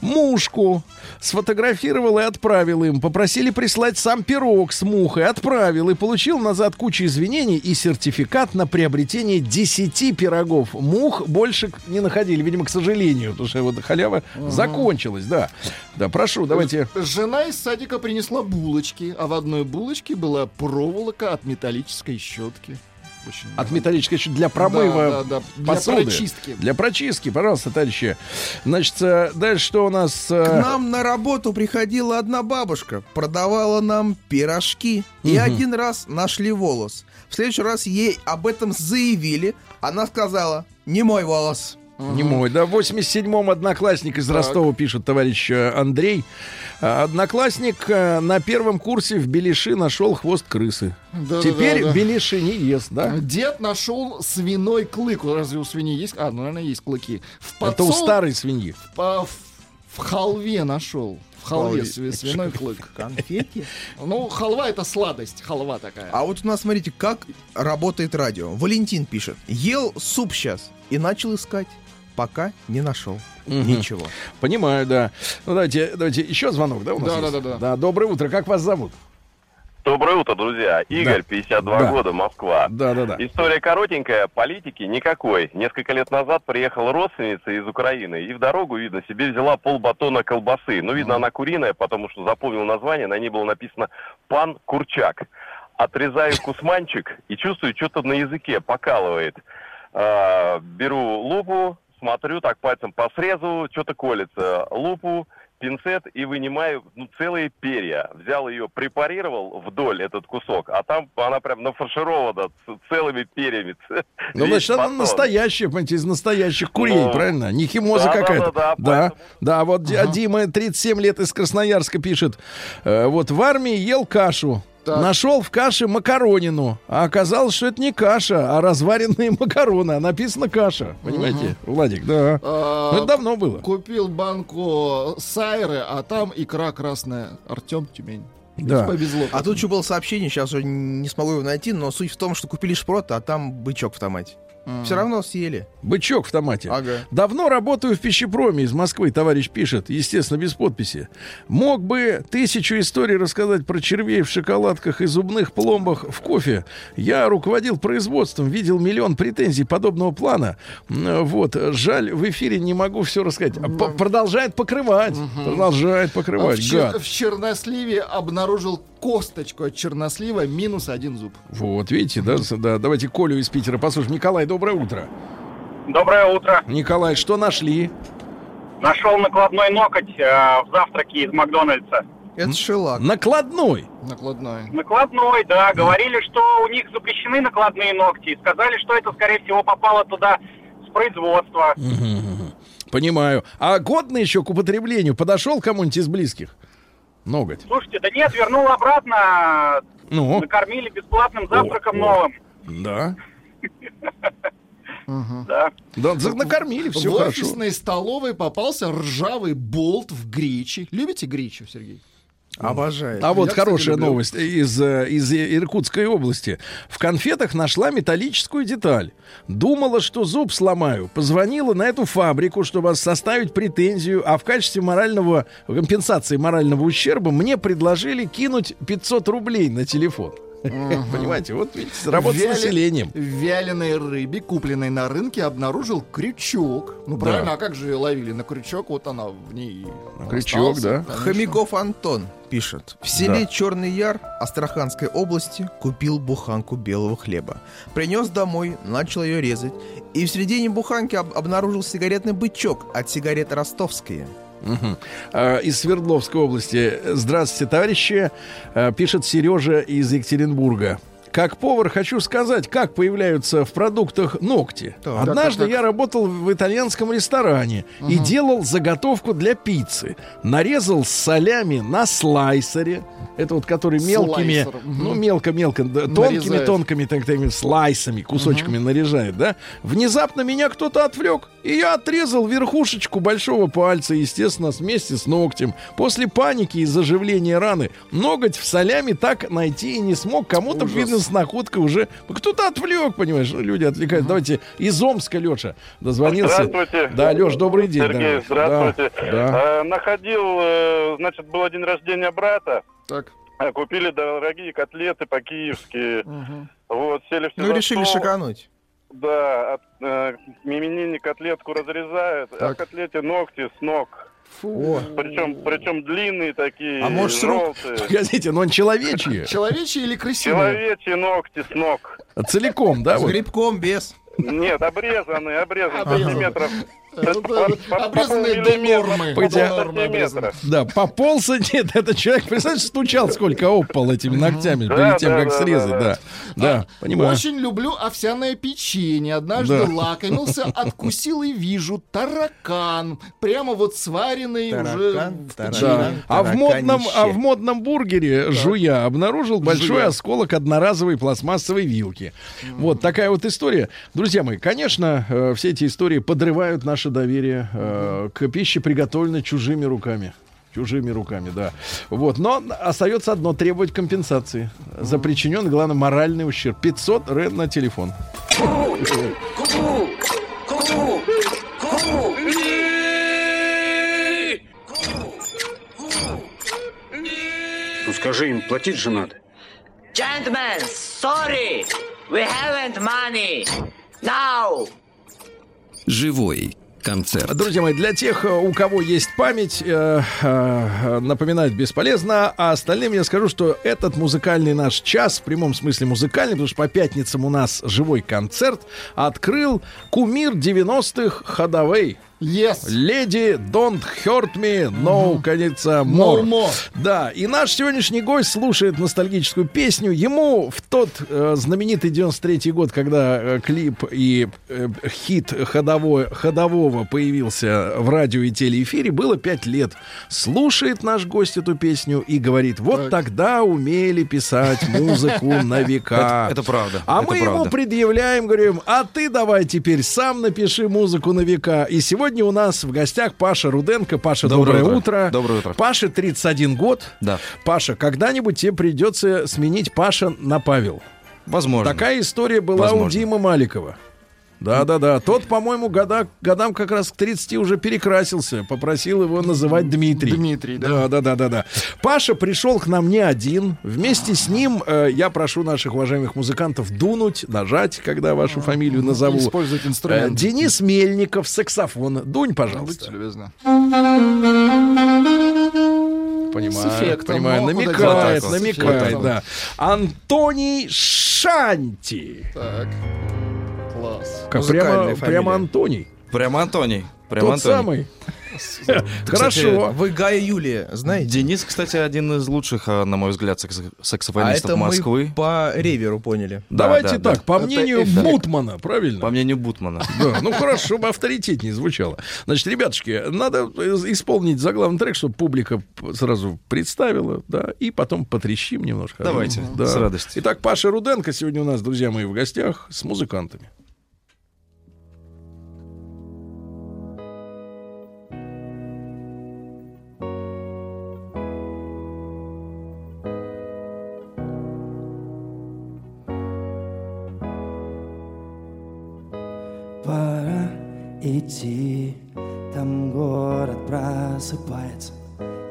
Мушку. Сфотографировал и отправил им. Попросили прислать сам пирог с мухой. Отправил и получил назад кучу извинений и сертификат на приобретение 10 пирогов. Мух больше не находили, видимо, к сожалению, потому что вот халява закончилась, да. Да, прошу, давайте. Жена из садика принесла булочки, а в одной булочке была проволока от металлической щетки. Очень От металлической щетки для промыва Да, да, да. Для посуды. прочистки. Для прочистки, пожалуйста, товарищи. Значит, э, дальше что у нас? э, К нам на работу приходила одна бабушка, продавала нам пирожки. И Мгм. один раз нашли волос. В следующий раз ей об этом заявили. Она сказала, не мой волос. Не мой, да, в 87-м одноклассник из Так. Ростова пишет товарищ э, Андрей. А, Одноклассник э, на первом курсе в Белиши нашел хвост крысы. Да-да-да-да. Теперь Белиши не ест, да? Дед нашел свиной клык. Разве у свиньи есть? А, ну, наверное, есть клыки. В Это у подсол- старой свиньи. по- в, в халве нашел. В халве сви- свиной клык. Конфетки? Ну, халва это сладость. Халва такая. А вот у нас, смотрите, как работает радио. Валентин пишет. Ел суп сейчас и начал искать. Пока не нашел. Мгм. Ничего. Понимаю, да. Ну, давайте, давайте еще звонок, да, у нас Да, есть? да, да, да. Да, доброе утро. Как вас зовут? Доброе утро, друзья. Игорь, Да. 52 Да. года, Москва. Да, да, да. История коротенькая, политики никакой. Несколько лет назад приехала родственница из Украины и в дорогу, видно, себе взяла полбатона колбасы. Ну, видно, она куриная, потому что запомнил название, на ней было написано «Пан Курчак». Отрезаю кусманчик и чувствую, что-то на языке покалывает. А, беру лупу, смотрю так пальцем по срезу, что-то колется. Лупу, пинцет и вынимаю ну, целые перья. Взял ее, препарировал вдоль этот кусок, а там она прям нафарширована целыми перьями. Ну, значит, она настоящая, понимаете, из настоящих курей, Ну, правильно? Не химоза да, какая-то. да, да, да, да, вот Ди- Дима, 37 лет из Красноярска, пишет. э, вот в армии ел кашу. Нашел в каше макаронину. А оказалось, что это не каша, а разваренные макароны. А написано каша. Понимаете, Владик, да. А, это давно было. Купил банку сайры, а там икра красная. Артем Тюмень. Да. Повезло. А тут еще было сообщение, сейчас уже не смогу его найти, но суть в том, что купили шпрот, а там бычок в томате. Все равно съели. Бычок в томате. Ага. Давно работаю в пищепроме из Москвы, товарищ пишет, естественно, без подписи. Мог бы тысячу историй рассказать про червей в шоколадках и зубных пломбах в кофе. Я руководил производством, видел миллион претензий подобного плана. Вот, жаль, в эфире не могу все рассказать. А п- Продолжает покрывать. Продолжает А покрывать. в, чер- в черносливе обнаружил косточку от чернослива минус один зуб. Вот, видите, да, да. Давайте Колю из Питера послушаем. Николай, доброе утро. Доброе утро. Николай, что нашли? Нашел накладной ноготь э, в завтраке из Макдональдса. Это шелак. Накладной. Накладной. Накладной, да. Говорили, что у них запрещены накладные ногти. Сказали, что это, скорее всего, попало туда с производства. Понимаю. А годный еще к употреблению подошел кому-нибудь из близких? Ноготь. Слушайте, да нет, вернул обратно. Ну? Накормили бесплатным завтраком о. новым. Да. Да. Да, за- накормили, все в хорошо. офисной столовой попался ржавый болт в гречи. Любите гречу, Сергей? Обожаю. А вот Я, кстати, хорошая люблю. новость из, э, из Иркутской области. В конфетах нашла металлическую деталь. Думала, что зуб сломаю. Позвонила на эту фабрику, чтобы составить претензию, а в качестве морального компенсации морального ущерба мне предложили кинуть 500 рублей на телефон. Понимаете, вот видите, работа с населением. Вяленой рыбе, купленной на рынке, обнаружил крючок. Ну, правильно, а как же ее ловили? На крючок, вот она в ней крючок, да. Хомяков Антон пишет. В селе Да. Черный Яр Астраханской области купил буханку белого хлеба. Принес домой, начал ее резать. И в середине буханки об- обнаружил сигаретный бычок от сигареты ростовские. А, Из Свердловской области. Здравствуйте, товарищи. А, Пишет Сережа из Екатеринбурга. Как повар хочу сказать, как появляются в продуктах ногти. Так. Однажды Так, так, я работал в итальянском ресторане и Ага. делал заготовку для пиццы. Нарезал солями на слайсере. Это вот который мелкими, Слайсер, ну мелко-мелко, тонкими-тонкими так, такими слайсами, кусочками нарезает, да? Внезапно меня кто-то отвлек, и я отрезал верхушечку большого пальца, естественно, вместе с ногтем. После паники и заживления раны ноготь в солями так найти и не смог. Кому-то, видно, с находкой уже... Кто-то отвлек, понимаешь? Ну, люди отвлекают. Давайте из Омска, Леша, дозвонился. Здравствуйте. Да, Леш, добрый день. Сергей, давай. здравствуйте. Да, да. Э, находил, э, значит, был день рождения брата. Так. Э, Купили дорогие котлеты по-киевски. Вот, сели все Ну, решили стол. шикануть. Да, от, э, именинник котлетку разрезает, а в котлете ногти с ног. О. Причем, причем длинные такие, А может, с рук? желтые. Погодите, но он человечий. Человечьи или крысиные? Человечьи ногти с ног. Целиком, да? С вот? грибком, без. Нет, обрезанные, обрезанные Ага. сантиметров. Это обрезанные до нормы. Да, пополза нет, это человек, представляешь, стучал сколько опал этими ногтями перед тем, как срезать, да, да. понимаю. Очень люблю овсяное печенье. Однажды лакомился, откусил и вижу таракан. Прямо вот сваренный уже. А в модном, а в модном бургере жуя обнаружил большой Жуя. осколок одноразовой пластмассовой вилки. Вот такая вот история. Друзья мои, конечно, э, все эти истории подрывают наше доверие э, к пище, приготовленной чужими руками. Чужими руками, да. Вот. Но остается одно требовать компенсации за причиненный, главное, моральный ущерб. 500 рен на телефон. Ну скажи им, платить же надо. Gentlemen, sorry, we haven't money. Now. Живой концерт. Друзья мои, для тех, э, у кого есть память, э, э, напоминать бесполезно, а остальным я скажу, что этот музыкальный наш час, в прямом смысле музыкальный, потому что по пятницам у нас живой концерт, открыл кумир 90-х Ходовей. Yes. Леди Don't Hurt Me, No, кажется, more. No more. Да, и наш сегодняшний гость слушает ностальгическую песню. Ему в тот э, знаменитый 93-й год, когда э, клип и э, хит ходовой, ходового появился в радио и телеэфире, было 5 лет. Слушает наш гость эту песню и говорит, вот тогда умели писать музыку на века. Это- это правда, А это мы ему предъявляем, говорим, а ты давай теперь сам напиши музыку на века. И сегодня у нас в гостях Паша Руденко. Паша, доброе, Доброе утро. утро. Доброе утро. Паше 31 год. Да. Паша, когда-нибудь тебе придется сменить Паша на Павел. Возможно. Такая история была у Возможно. Димы Маликова. Да-да-да. Тот, по-моему, года, годам как раз к 30 уже перекрасился. Попросил его называть Дмитрий. Дмитрий, да. Да-да-да-да. Паша пришел к нам не один. Вместе с ним э, я прошу наших уважаемых музыкантов дунуть, нажать, когда вашу фамилию назову. Использовать инструмент. Э, Денис Мельников, саксофон. Дунь, пожалуйста. Будьте любезны. Понимаю, С эффектом, понимаю, намекает, намекает, да. Антоний Шанти. Так. Как, прямо, фамилия. прямо Антоний. Прямо Антоний. Прямо Тот Антоний. самый. Кстати, Хорошо. Вы Гая Юлия знаете? Денис, кстати, один из лучших, а, на мой взгляд, сакс- А саксофонистов это Москвы. по реверу поняли. Да, Давайте да, так, по мнению. Бутмана, правильно? По мнению Бутмана. Да, ну хорошо, чтобы авторитетнее звучало. Значит, ребятушки, надо э, исполнить заглавный трек, чтобы публика сразу представила, да, и потом потрещим немножко. Давайте, Да. с радостью. Итак, Паша Руденко сегодня у нас, друзья мои, в гостях с музыкантами. Идти, там город просыпается.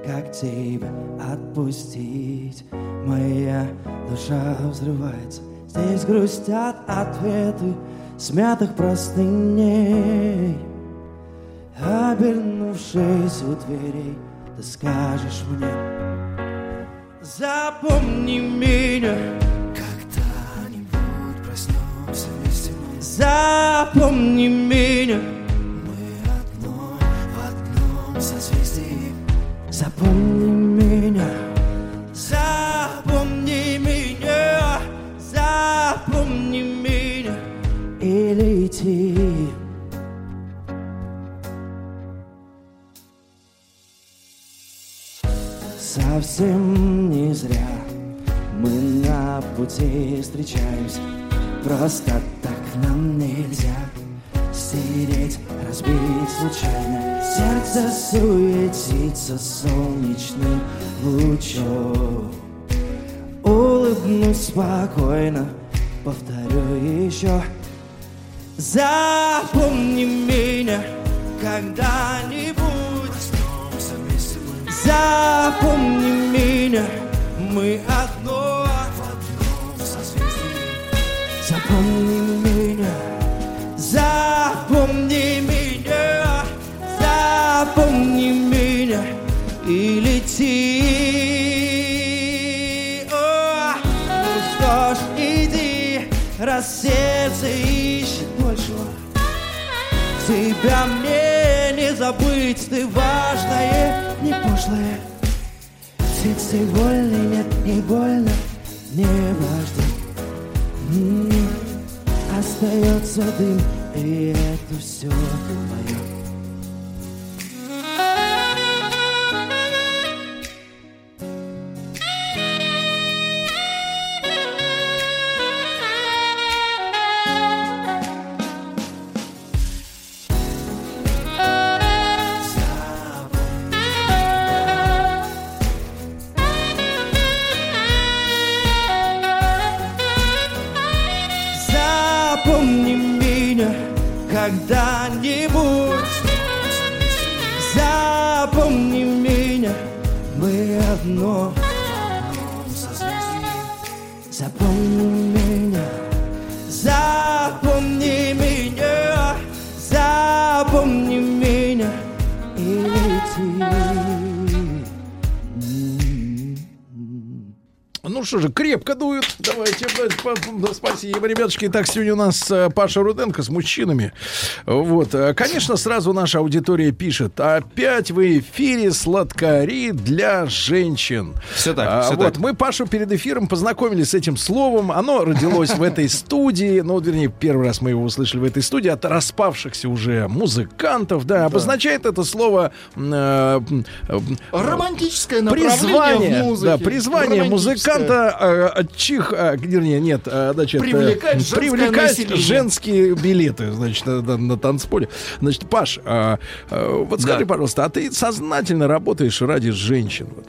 Как тебя отпустить? Моя душа взрывается. Здесь грустят ответы смятых простыней. Обернувшись у дверей, ты скажешь мне Запомни меня Когда-нибудь проснемся вместе Запомни меня запомни меня. Запомни меня, запомни меня и лети. Совсем не зря мы на пути встречаемся. Просто так нам нельзя стереть, разбить случайно Сердце суетится солнечным лучом. Улыбнусь спокойно, повторю еще. Запомни меня когда-нибудь. Запомни меня, мы одно. Запомни меня, раз сердце ищет большего. Тебя мне не забыть, ты важное, не пошлое. Птицы вольны, нет, не больно, небо ждет М, Остается дым, и это все мое спасибо, ребятушки. Так, сегодня у нас э, Паша Руденко с мужчинами. Вот. э, Конечно, сразу наша аудитория пишет. Опять в эфире сладкари для женщин. Все так, А, все вот, так. мы Пашу перед эфиром познакомили с этим словом. Оно родилось в этой студии. Ну, вернее, первый раз мы его услышали в этой студии от распавшихся уже музыкантов. Да, обозначает это слово... э, э, Романтическое направление призвание, в музыке. да, призвание музыканта э, чих, э, вернее, нет, э, значит, э, Привлекать привлекать население. женские билеты, значит, на, на- танцполе. Значит, Паш, а, э, вот скажи, пожалуйста, а ты сознательно работаешь ради женщин? Вот?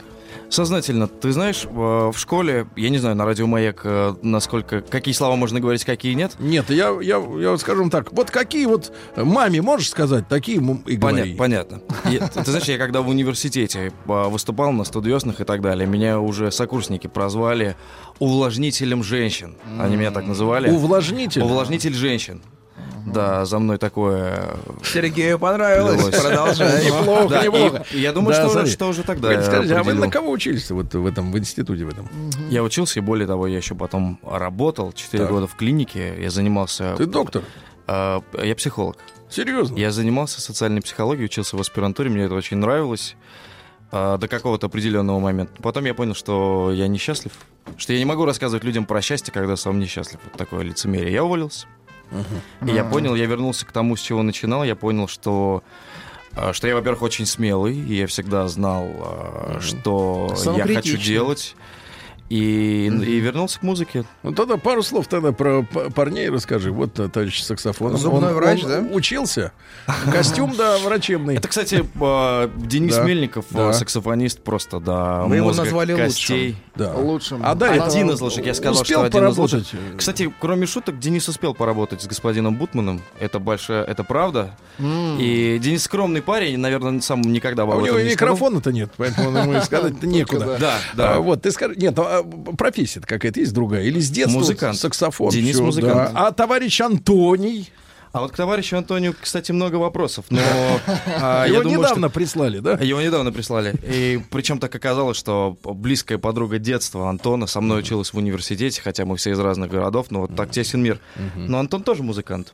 Сознательно. Ты знаешь, э, в школе, я не знаю, на радио Маяк, э, насколько, какие слова можно говорить, какие нет. Нет, я, я, я вот скажу вам так, вот какие вот маме можешь сказать, такие и говори. Понятно, понятно. Я- ты знаешь, я когда в университете э, выступал на студиосных и так далее, меня уже сокурсники прозвали увлажнителем женщин. Они меня так называли. Увлажнитель? Увлажнитель женщин. Да, за мной такое... Сергею понравилось. Продолжай. Неплохо, неплохо. я думаю, что, уже тогда Скажите, а вы на кого учились вот в этом, в институте в этом? Я учился, и более того, я еще потом работал 4 Так. года в клинике. Я занимался... Ты доктор? А, я психолог. Серьезно? Я занимался социальной психологией, учился в аспирантуре, мне это очень нравилось а, до какого-то определенного момента. Потом я понял, что я несчастлив, что я не могу рассказывать людям про счастье, когда сам несчастлив. Вот такое лицемерие. Я уволился. И я понял, я вернулся к тому, с чего начинал. Я понял, что а, что я, во-первых, очень смелый, и я всегда знал, а, что я хочу делать. И, и вернулся к музыке. Ну тогда пару слов тогда про парней расскажи. Вот э, товарищ саксофон. Зубной Он- врач, он да? Учился. Костюм, да, врачебный. Это, кстати, а, Денис Да. Мельников, Да. а, саксофонист, просто до Вы его назвали костей. лучшим. Да. Лучшим. А этого Один из лучших, я сказал, успел что один из поработать? лучших. Кстати, кроме шуток, Денис успел поработать с господином Бутманом. Это большая, это правда. И Денис скромный парень, наверное, сам никогда А об у него не микрофона-то нет, поэтому ему сказать-то некуда. Да, да. А, вот, ты скажи, нет, а профессия какая-то есть другая? Или с детства Музыкант. саксофон? Денис всё, музыкант. да. А товарищ Антоний? А вот к товарищу Антонию, кстати, много вопросов. Но а, Его я думаю, недавно что- прислали, да? Его недавно прислали. И причем так оказалось, что близкая подруга детства Антона со мной училась в университете, хотя мы все из разных городов, но вот так тесен мир. Но Антон тоже музыкант.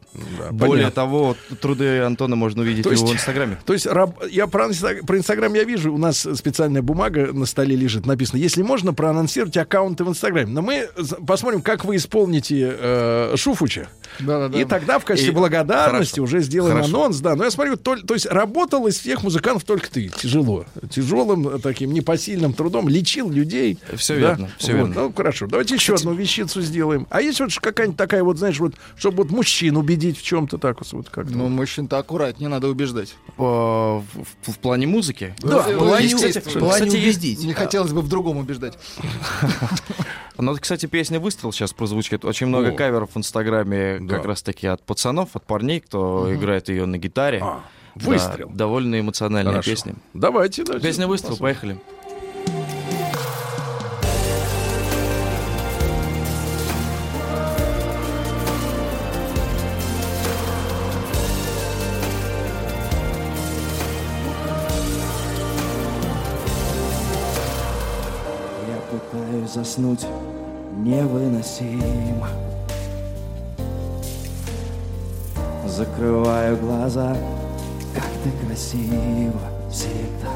Более понятно. того, труды Антона можно увидеть То в его есть- инстаграме. То есть раб- я про, про Инстаграм я вижу, у нас специальная бумага на столе лежит, написано, если можно, проанонсировать аккаунты в Инстаграме. Но мы посмотрим, как вы исполните э, Шуфуча. Да-да-да. И тогда в качестве И- благодарности Хорошо. уже сделаем Хорошо. анонс, да. Но я смотрю, то, то есть работал из всех музыкантов только ты. Тяжело. Тяжелым э, таким непосильным трудом лечил людей. Всё Да? верно, всё Вот, верно. Ну, хорошо. Давайте еще одну вещицу сделаем. А есть вот какая-нибудь такая вот, знаешь, вот, чтобы вот мужчин убедить в чем-то так вот, как-то. Ну, мужчин-то аккуратнее, надо убеждать. По- в, в плане музыки? Да, Э, в плане- кстати, кстати, в плане кстати, убедить. Не хотелось бы в другом убеждать. Ну, вот, кстати, песня «Выстрел» сейчас прозвучит. Очень много О. каверов в Инстаграме Да. как раз-таки от пацанов, от парней, кто играет ее на гитаре. Да, «Выстрел». довольно эмоциональная Хорошо. песня. Давайте, давайте. Песня «Выстрел», поехали. Я пытаюсь заснуть невыносимо Закрываю глаза, как ты красиво всегда.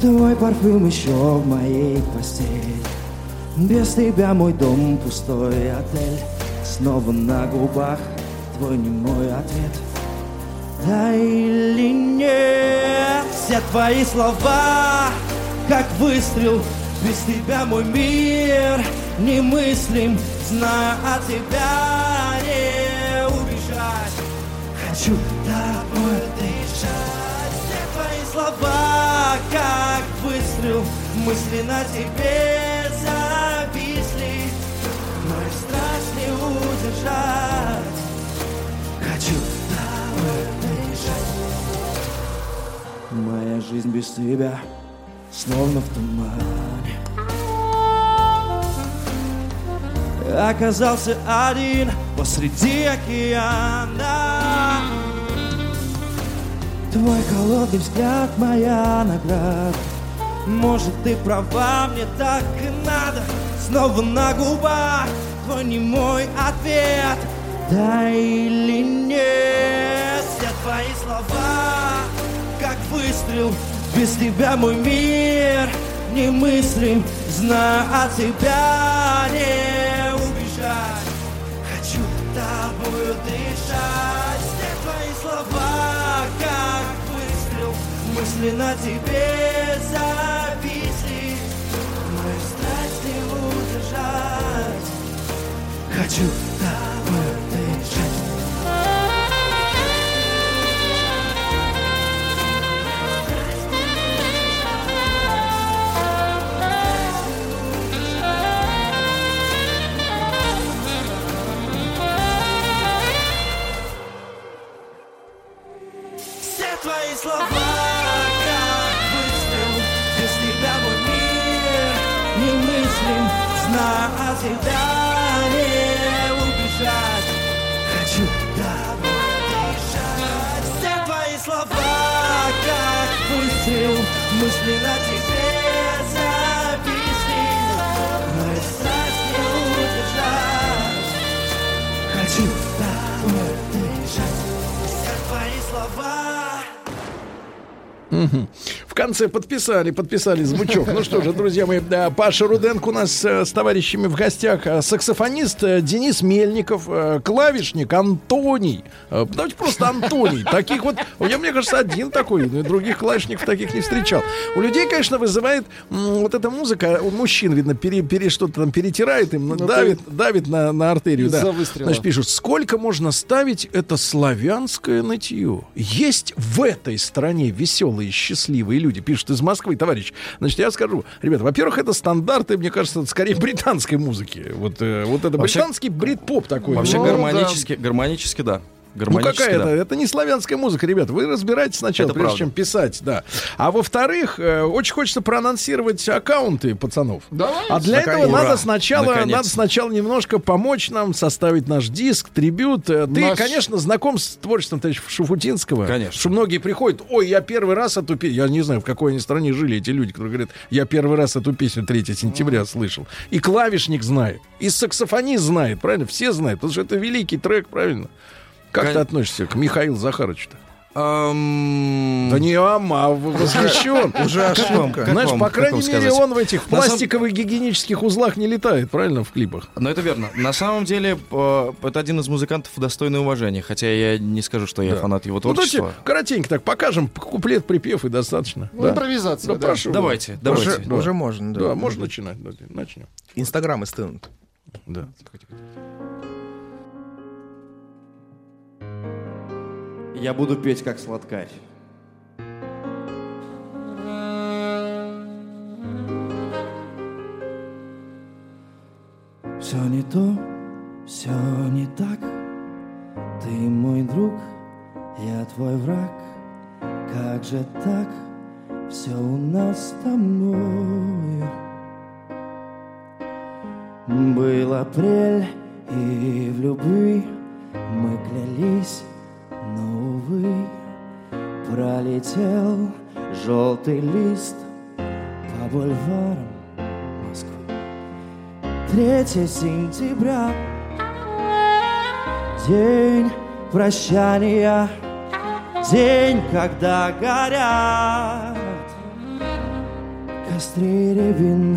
Твой парфюм еще в моей постели. Без тебя мой дом пустой отель. Снова на губах твой немой ответ. Да или нет Все твои слова Как выстрел Без тебя мой мир Немыслим. Знаю от тебя не убежать Хочу тобой дышать Все твои слова Как выстрел Мысли на тебе зависли. Мою страсть не удержать. Хочу тобой дышать Моя жизнь без тебя Словно в тумане. Оказался один посреди океана Твой холодный взгляд моя награда. Может ты права, мне так и надо. Снова на губах твой немой ответ. Да или нет Все твои слова как выстрел Без тебя мой мир немыслим Знаю от тебя не убежать. Хочу тобою дышать Все твои слова Мысли на тебе зависли Мою страсть не удержать. Хочу тобою дышать твои слова, Тебя не убежать. Хочу дышать Все твои слова, как выстрел Мысли на тебе записи. Мою страсть не удержать. Хочу тобой дышать Все твои слова. Мгм. В конце подписали, подписали звучок. Ну что же, друзья мои, да, Паша Руденко у нас э, с товарищами в гостях. А, Саксофонист э, Денис Мельников, э, клавишник Антоний. Э, Давайте просто Антоний. Таких вот, я, мне кажется, один такой, но и других клавишников таких не встречал. У людей, конечно, вызывает м, вот эта музыка, у мужчин, видно, пере, пере- что-то там перетирает им, Ну, давит, давит на, на артерию. Да. Значит, пишут, сколько можно ставить это славянское нытье? Есть в этой стране веселые, счастливые люди, пишут из Москвы, товарищ. Значит, я скажу, ребята, во-первых, это стандарты, мне кажется, скорее британской музыки. Вот, э, вот это Вообще- британский брит-поп такой. Вообще Ну, гармонически, гармонически, да. Ну Гармонически, какая да. это? Это не славянская музыка, ребят. Вы разбирайтесь сначала, Это прежде правда. чем писать, да. А во-вторых, э, очень хочется проанонсировать аккаунты пацанов. Давай. А для этого Ура. надо сначала, Наконец-то. надо сначала немножко помочь нам составить наш диск, трибют. Э, Ты, Наш- конечно, знаком с творчеством товарища Шуфутинского. Конечно. Что многие приходят, ой, я первый раз эту песню, я не знаю, в какой они стране жили эти люди, которые говорят, я первый раз эту песню 3 сентября слышал. И клавишник знает, и саксофонист знает, правильно? Все знают, потому что это великий трек, правильно? Как Кон- ты относишься к Михаилу Захаровичу-то? Да не ам, а восхищен. Уже ошибка. как Знаешь, вам- по крайней мере, сказать? он в этих пластиковых гигиенических узлах не летает, правильно, в клипах? Но это верно. На самом деле, э, это один из музыкантов достойный уважения. Хотя я не скажу, что я Да. фанат его Ну, давайте творчества. коротенько так покажем, куплет, припев и достаточно. Ну, да? импровизация, Да, да. прошу. Давайте, Да. давайте. Уже, уже можно, да. Да, можно начинать. Начнем. Инстаграмы стынут. Да. Я буду петь как сладкарь. Все не то, все не так. Ты мой друг, я твой враг. Как же так? Все у нас с тобой. Был апрель, и в любви мы клялись, но, пролетел желтый лист по бульварам Москвы. 3 сентября, день прощания, день, когда горят костры рябин,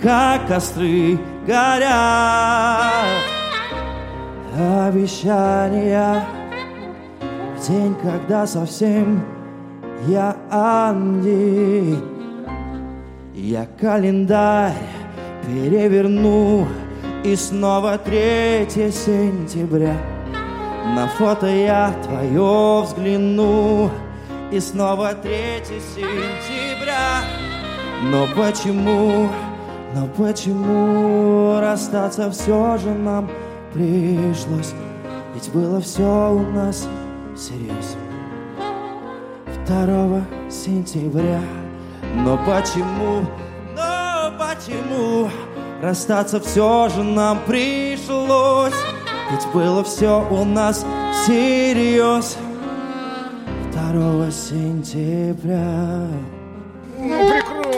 как костры горят. Обещания день, когда совсем я Анди. Я календарь переверну и снова 3 сентября. На фото я твое взгляну и снова 3 сентября. Но почему, но почему расстаться все же нам пришлось? Ведь было все у нас всерьез. 2 сентября. Но почему, но почему расстаться все же нам пришлось? Ведь было все у нас всерьез. 2 сентября.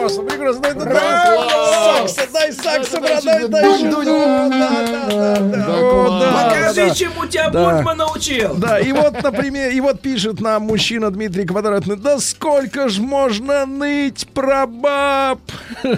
Прекрасно, прекрасно. Дай, дай, Класс! сакса, дай сакса, Это брат, значит, дай. Да, да, да, да, Да, да, Покажи, да. чему тебя Да. Бульман научил. Да, и вот, например, и вот пишет нам мужчина Дмитрий Квадратный, да сколько ж можно ныть про баб?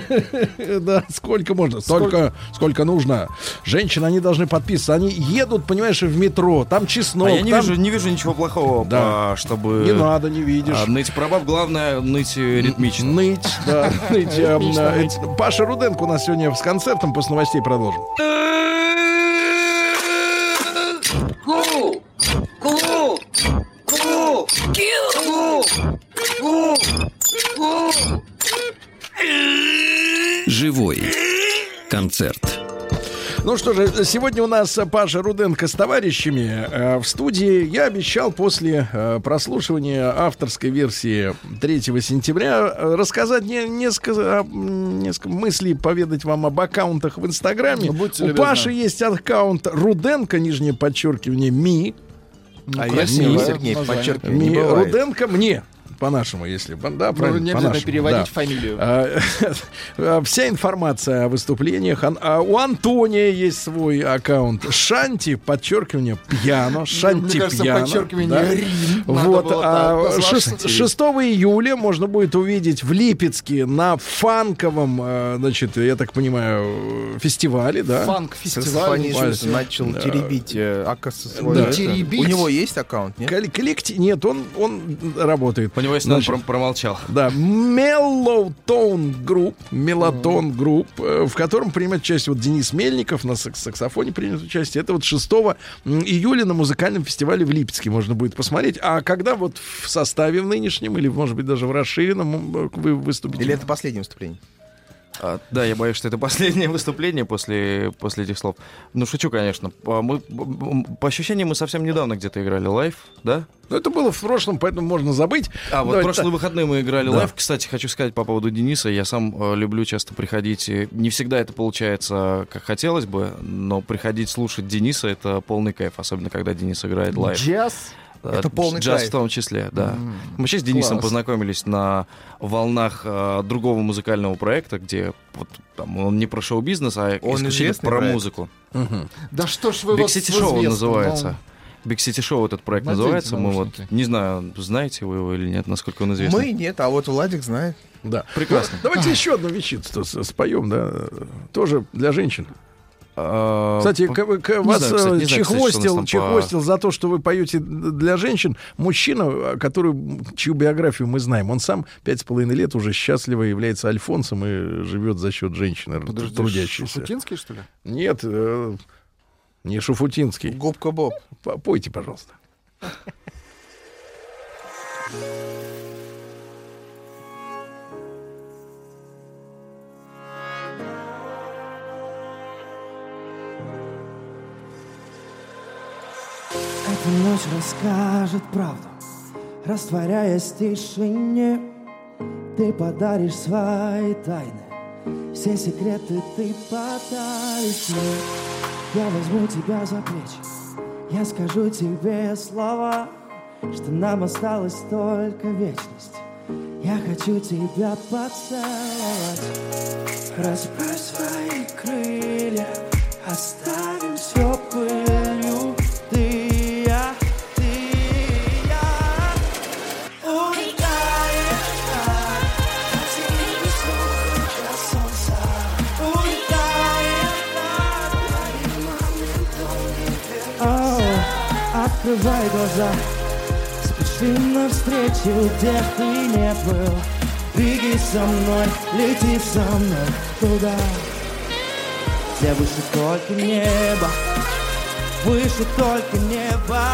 Да, сколько можно? Столько, сколько нужно. Женщины, они должны подписываться. Они едут, понимаешь, в метро, там чеснок. А я не там- вижу, не вижу ничего плохого, Да. а, чтобы... Не надо, не видишь. а, ныть про баб, главное ныть э, ритмично. Ныть, да, ныть. Паша Руденко у нас сегодня с концертом, после новостей продолжим. Ку! Ку! Ку! Ку! Ку! Ку! Живой концерт. Ну что же, сегодня у нас Паша Руденко с товарищами э, в студии. Я обещал после э, прослушивания авторской версии 3 сентября э, рассказать не- несколько, а, несколько мыслей, поведать вам об аккаунтах в Инстаграме. Ну, будьте У любезны. Паши есть аккаунт Руденко, нижнее подчеркивание, ми. А я красивое Сергей, подчеркиваю, не ми бывает. Руденко мне. По-нашему, если... Да, Ну, правильно, не обязательно по-нашему, переводить да. фамилию. А, а, Вся информация о выступлениях. А У Антония есть свой аккаунт. Шанти, подчеркивание, пьяно. Шанти Ну, Мне кажется, пьяно. подчеркивание да. Рим. Вот. было а, так назвать. шест- 6 июля можно будет увидеть в Липецке на фанковом, э, значит, я так понимаю, фестивале, да? Фанк-фестиваль. Начал Да. теребить э, свой. Да. Теребить? У него есть аккаунт, нет? Кол- Коллектив... Нет, он, он работает. По него, он Значит, пром- промолчал. Да, Mellowtone Group, Mellowtone Group, э, в котором примет участие вот Денис Мельников на сакс- саксофоне примет участие. Это вот 6 м, июля на музыкальном фестивале в Липецке можно будет посмотреть. А когда вот в составе в нынешнем или, может быть, даже в расширенном м, вы выступите? Или это последнее выступление? А, да, я боюсь, что это последнее выступление после, после этих слов. Ну, шучу, конечно. А Мы, по ощущениям, мы совсем недавно где-то играли live, да? Ну, это было в прошлом, поэтому можно забыть. А, вот Давайте прошлые так. выходные мы играли Да. live. Кстати, хочу сказать по поводу Дениса. Я сам э, люблю часто приходить. и Не всегда это получается, как хотелось бы, но приходить слушать Дениса — это полный кайф, особенно когда Денис играет live. Джаз. Э, Это полный Джаз кайф. в том числе, да. М, Мы вообще с Денисом класс. познакомились на волнах э, другого музыкального проекта, где вот, там, он не про шоу-бизнес, а Он исключительно про проект? музыку. Мгм. Да что ж вы Big вот City в Show он известном, называется. Big City Show этот проект Наденьте называется. Мы вот, не знаю, знаете вы его или нет, насколько он известен. Мы нет, а вот Владик знает. Да. Прекрасно. Ну, давайте еще одну вещицу споем, да. Тоже для женщин. А, Кстати, по- к- вас знаю, кстати, э, не знаю, кстати, чехвостил, по- чехвостил за то, что вы поете для женщин. Мужчина, который, чью биографию мы знаем, он сам пять с половиной лет уже счастливо является альфонсом и живет за счет женщины Подожди, трудящейся. Шуфутинский, что ли? Нет, э, не Шуфутинский. Губка Боб. Пойте, пожалуйста. Эта ночь расскажет правду, растворяясь в тишине. Ты подаришь свои тайны, все секреты ты подаришь мне. Я возьму тебя за плечи, я скажу тебе слова, что нам осталась только вечность. Я хочу тебя поцеловать. Расправь свои крылья, оставим все. Ты Открывай глаза, спеши навстречу, где ты не был. Беги со мной, лети со мной туда, где выше только небо, выше только небо,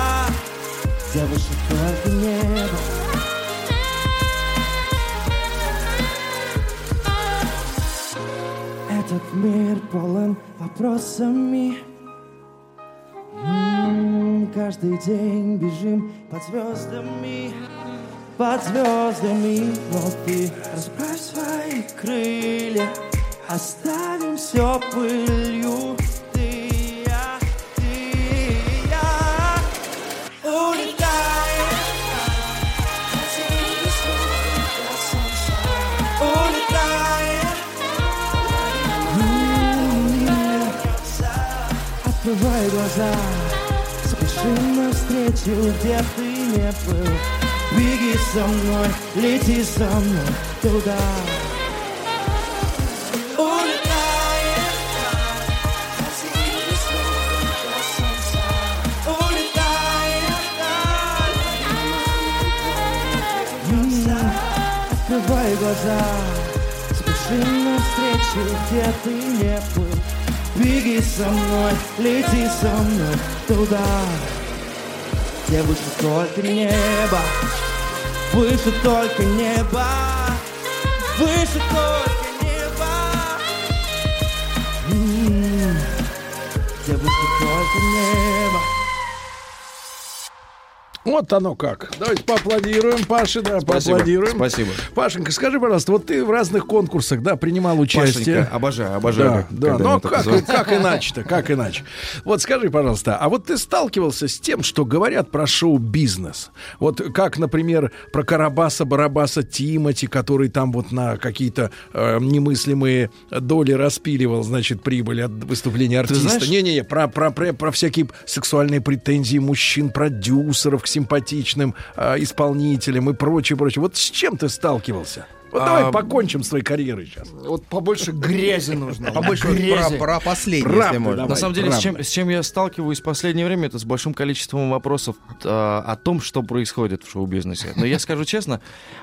где выше только небо. Этот мир полон вопросами. Каждый день бежим под звездами, под звездами. Но ты расправь свои крылья, оставим все пылью. Открывай глаза, спеши навстречу, где ты не был. Беги со мной, лети со мной туда. Открывай глаза, спеши навстречу, где ты не был. Беги со мной, лети со мной туда, где выше только небо, выше только небо, выше только небо, где выше только небо. Вот оно как. Давайте поаплодируем, Паше, да, Спасибо, поаплодируем. спасибо. Пашенька, скажи, пожалуйста, вот ты в разных конкурсах, да, принимал участие. Пашенька, обожаю, обожаю, Да, да. Но как, как иначе-то, как иначе? Вот скажи, пожалуйста, а вот ты сталкивался с тем, что говорят про шоу-бизнес? Вот как, например, про Карабаса-Барабаса Тимати, который там вот на какие-то э, немыслимые доли распиливал, значит, прибыль от выступления артиста. Не-не-не, про, про, про, про всякие сексуальные претензии мужчин-продюсеров к симпатичным э, исполнителям и прочее, прочее. Вот с чем ты сталкивался? Вот давай А, покончим с твоей карьерой сейчас. Вот побольше грязи нужно. Побольше Грязи. про, про последнее, Правда, если можно. давай. На самом деле, с чем, с чем я сталкиваюсь в последнее время, это с большим количеством вопросов а, о том, что происходит в шоу-бизнесе. Но я скажу честно,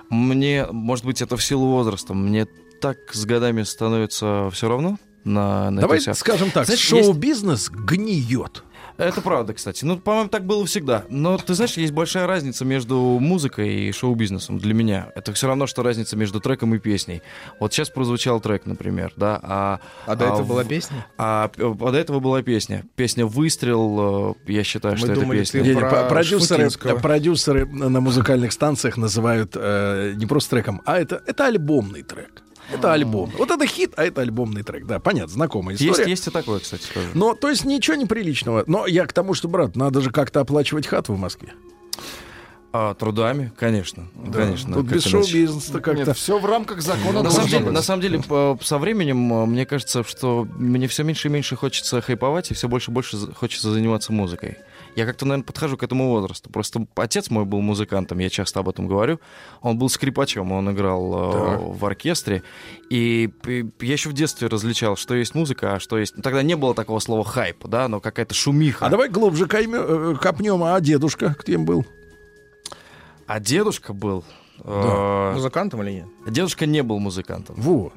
мне, может быть, это в силу возраста, мне так с годами становится все равно на, на Давай скажем так, Знаешь, есть- шоу-бизнес гниет. Это правда, кстати. Ну, по-моему, так было всегда. Но ты знаешь, есть большая разница между музыкой и шоу-бизнесом для меня. Это все равно, что разница между треком и песней. Вот сейчас прозвучал трек, например, да, а... А до этого в- была песня? А, а до этого была песня. Песня «Выстрел», э, я считаю, Мы что думали, это песня. ты про продюсеры, Шуфутинского. продюсеры на музыкальных станциях называют э, не просто треком, а это, это альбомный трек. Это альбом. Вот это хит, а это альбомный трек. Да, понятно, знакомая история. Есть, есть и такое, кстати, тоже. Но, то есть, ничего неприличного. Но я к тому, что, брат, надо же как-то оплачивать хату в Москве. А, трудами, конечно, Да. конечно. Тут без шоу-бизнеса как-то. Все в рамках закона. На самом, деле, на самом деле, по- со временем, э, мне кажется, что мне все меньше и меньше хочется хайповать, и все больше и больше хочется заниматься музыкой. Я как-то, наверное, подхожу к этому возрасту. Просто отец мой был музыкантом, я часто об этом говорю. Он был скрипачом, он играл э, Так. в оркестре. И я еще в детстве различал, что есть музыка, а что есть... ну, Тогда не было такого слова хайп, да, но какая-то шумиха. А давай глубже э, копнем, а дедушка кем был? А дедушка был... Да. э, Музыкантом или нет? Дедушка не был музыкантом. Во.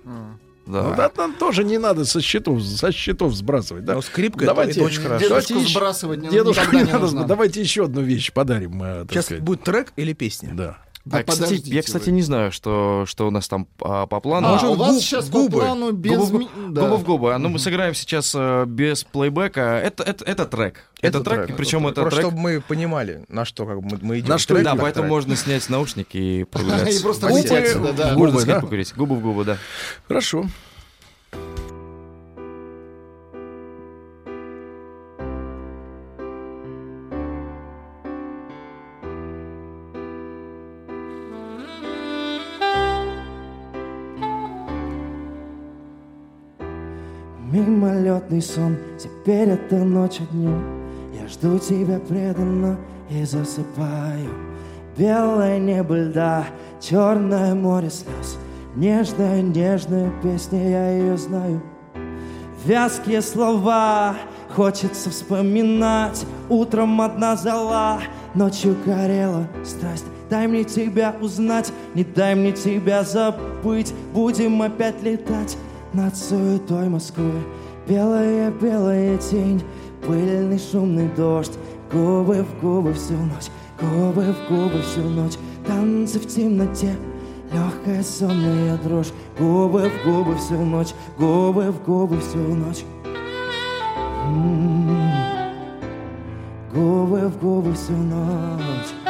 Да. Ну, да, нам тоже не надо со счетов, со счетов сбрасывать, да? Но скрипка давайте, это очень хорошо. давайте Дедушку еще- сбрасывать не- дедушку не не надо нужно. Давайте еще одну вещь подарим. э, Сейчас сказать. будет трек или песня? Да. Да А, кстати, я, кстати, вы. не знаю, что, что у нас там а, по плану. А, Может, у вас губ- сейчас губы. по плану без... Губы да. губы в губы. А, Ну, мы сыграем сейчас э, без плейбека. Это, это, это трек. Это, трек, причем это Просто трек. чтобы мы понимали, на что как мы, мы идем. На что Трек Да, поэтому трек. можно снять наушники и прогуляться. И просто Губы- сюда, да. губы, да? Губы в губы, да. Хорошо. Мимолетный сон, теперь это ночь днем Я жду тебя преданно и засыпаю. Белое небо льда, черное море слез. Нежная, нежная песня, я ее знаю. Вязкие слова хочется вспоминать. Утром одна зала, ночью горела страсть. Дай мне тебя узнать, не дай мне тебя забыть. Будем опять летать над суетой Москвы Белая, белая тень, пыльный шумный дождь. Губы в губы всю ночь, губы в губы всю ночь. Танцы в темноте, легкая сонная дрожь. Губы в губы всю ночь, губы в губы всю ночь. М, Губы в губы всю ночь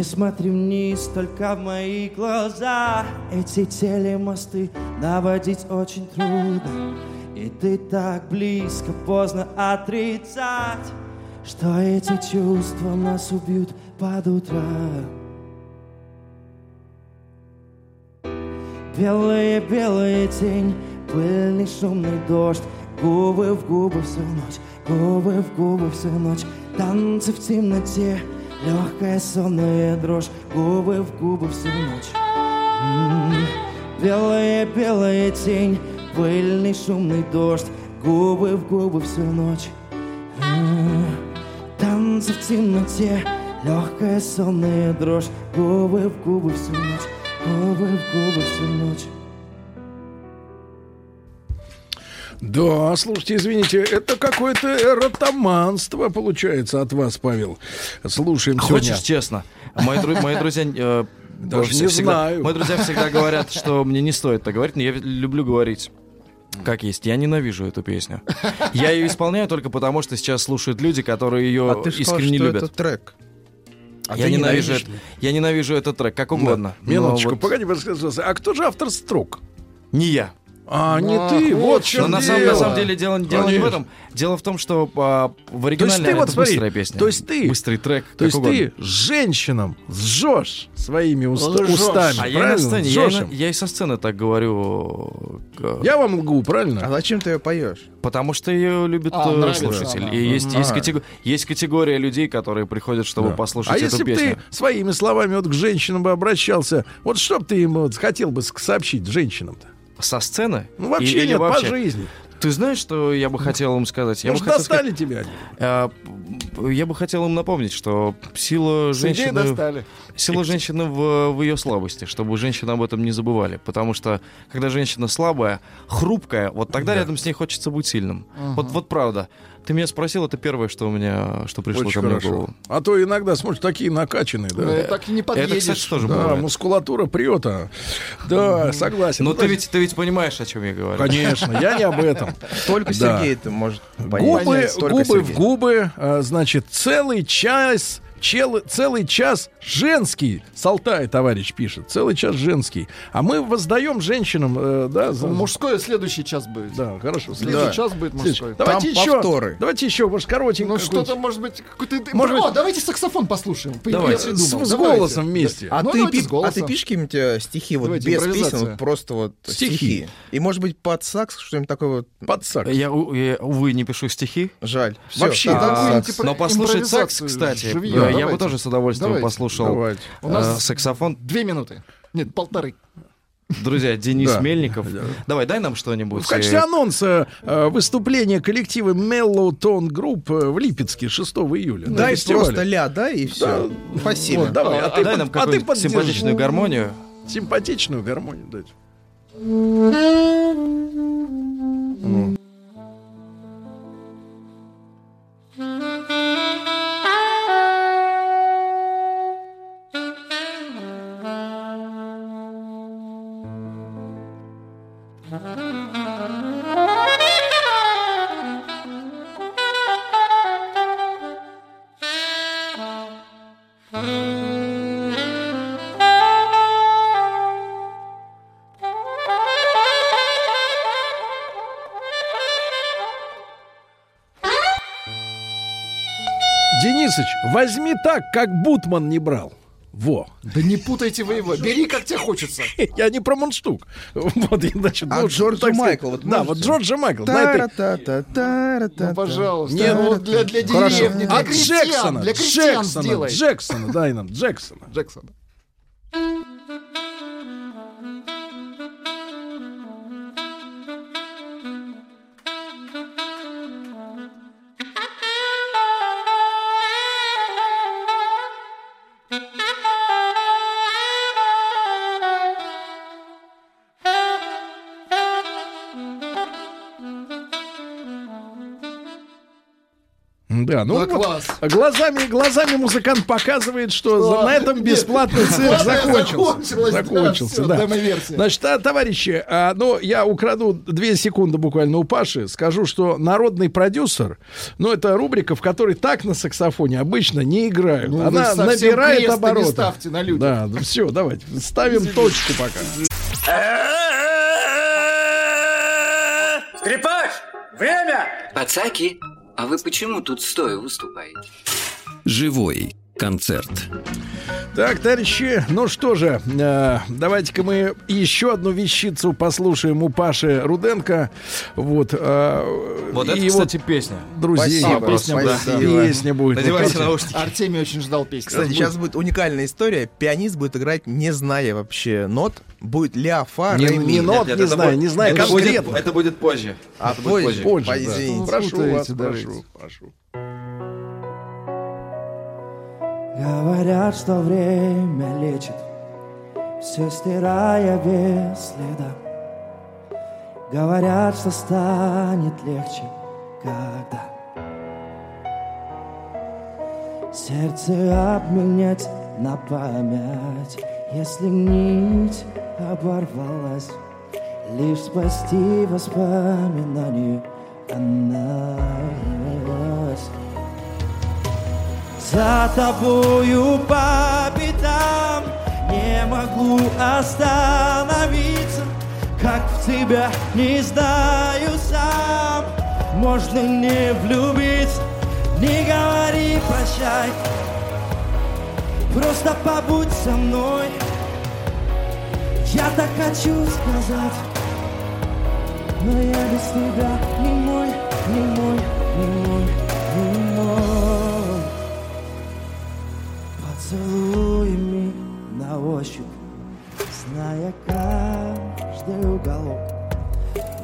Не смотри вниз, только в мои глаза. Эти телемосты наводить очень трудно. И ты так близко, поздно отрицать Что эти чувства нас убьют под утро. Белая тень, пыльный шумный дождь. Губы в губы всю ночь, губы в губы всю ночь. Танцы в темноте, легкая сонная дрожь Губы в губы всю ночь. М, Белая, белая тень, пыльный шумный дождь Губы в губы всю ночь. М, Танцы в темноте, легкая сонная дрожь Губы в губы всю ночь, губы в губы всю ночь Да, слушайте, извините, это какое-то эротоманство получается от вас, Павел. Слушаем сегодня. Хочешь честно? Мои, дру- мои друзья... э, Даже все- не всегда- знаю. Мои друзья всегда говорят, что мне не стоит так говорить, но я люблю говорить как есть. Я ненавижу эту песню. Я ее исполняю только потому, что сейчас слушают люди, которые ее А ты ж сказал, искренне что любят. это трек. А я, ты ненавижу это, я ненавижу этот трек, как угодно. Да. Минуточку, вот погоди, пожалуйста. А кто же автор строк? Не я. А, не ты, вот чем на самом, на самом деле дело, дело не в этом. Дело в том, что а, в То оригинале есть ты это вот смотри, быстрая песня. то есть ты, Быстрый трек, то есть угодно. ты женщинам сжешь своими уст- Лжешь. устами, А я на сцене, я и, на- я и со сцены так говорю. Я вам лгу, правильно? А зачем ты ее поешь? Потому что ее любит А, э, нравится слушатель. И есть, есть, А. катего- есть категория людей, которые приходят, чтобы Да. послушать а эту если бы песню. ты своими словами вот к женщинам бы обращался, вот что бы ты им вот хотел бы сообщить женщинам-то? Со сцены? Ну, вообще или нет, по вообще? жизни. Ты знаешь, что я бы хотел им сказать? Я бы Может, хотел сказать- достали тебя? они? А, Я бы хотел им напомнить, что сила женщины, достали. сила женщины в, в ее слабости, чтобы женщины об этом не забывали. Потому что, когда женщина слабая, хрупкая, вот тогда Да. рядом с ней хочется быть сильным. Вот, вот правда. Ты меня спросил, это первое, что у меня, что пришло Очень ко мне в голову. А то иногда, смотришь, такие накачанные, да? Э, Так и не Это, подъедешь. кстати, тоже Да, бывает. мускулатура прет, а. Да, согласен. Но Ну, ты ведь, ты ведь понимаешь, о чем я говорю. Конечно, я не об этом. Только. Сергей это может Губы, понять. Губы в губы, а, значит, целый час Чел, целый час женский. С Алтая товарищ пишет. Целый час женский. А мы воздаем женщинам, э, да, за... Мужской следующий час будет. Да, хорошо. Следующий Да. час будет Следующий. мужской. Давайте Там еще, повторы. давайте еще, может, коротенько. Ну что-то, может быть, какой-то... Может О, быть- давайте саксофон послушаем. По- Давай, я с, с Давайте. голосом вместе. А, Ну, ты, давайте пи- с а ты пишешь какие-нибудь э, стихи вот Давайте, без песен, просто вот Стихи. стихи. И может быть под сакс что-нибудь такое вот. Под сакс. Я, я, увы, не пишу стихи. Жаль. Всё, Вообще. А, типа, Но послушать сакс, кстати, живьем. да, я Давайте. бы тоже с удовольствием Давайте. послушал Давайте. У нас э, саксофон. Две минуты. Нет, полторы. Друзья, Денис Да. Мельников. Давай, дай нам что-нибудь. В качестве э, анонса э, выступления коллектива Mellow Tone Group э, в Липецке 6 июля. Дай просто ля, дай и все. Спасибо. Вот, давай, а, а ты, дай под- нам а ты поддержи. симпатичную гармонию. Симпатичную гармонию дать. Денисыч, возьми так, как Бутман не брал. Во. Да не путайте вы его. Бери, как тебе хочется. Я не про мундштук. Вот, значит, А ну, Джорджа Майкл, вот Да, вот? Джорджа Майкл. на этой-. Ну, пожалуйста. Нет, Ну, вот для, для Хорошо. деревни, для От крестьян. Джексона. Для крестьян Джексона. сделай. Джексона, дай нам, Джексона. Джексона. Да, ну Да, вот, класс. глазами, глазами музыкант показывает, что за- на этом бесплатный цирк закончился. Закончился, да. Значит, а, товарищи, а, ну, я украду две секунды буквально у Паши, скажу, что народный продюсер, ну, это рубрика, в которой так на саксофоне обычно не играют. Ну, Она набирает креста не обороты. ставьте на людях. Да, все, давайте, ставим точку пока. Скрипач! Время! Пацаки, а вы почему тут стоя выступаете? Живой концерт. Так, товарищи, ну что же, э, давайте-ка мы еще одну вещицу послушаем у Паши Руденко. Вот, э, Вот это, его кстати, песня. друзей. Спасибо, песня, да, спасибо. песня будет. Надевайте Вот, наушники. Артемий очень ждал песни. Кстати, сейчас будет уникальная история. Пианист будет играть, не зная вообще нот. Будет ля, фа, Не- ре, ми. не нот, не это знаю, будет- не знаю это будет- конкретно. Это будет позже. А Это будет позже, позже, позже, да. извините. Прошу вас, прошу, прошу. Говорят, что время лечит, все стирая без следа. Говорят, что станет легче, когда Сердце обменять на память, если нить оборвалась, Лишь спасти воспоминания она есть. За тобою по пятам Не могу остановиться. Как в тебя не знаю сам. Можно не влюбиться? Не говори прощай. Просто побудь со мной. Я так хочу сказать Но я без тебя не мой, не мой, не мой, не мой Поцелуями на ощупь, зная каждый уголок,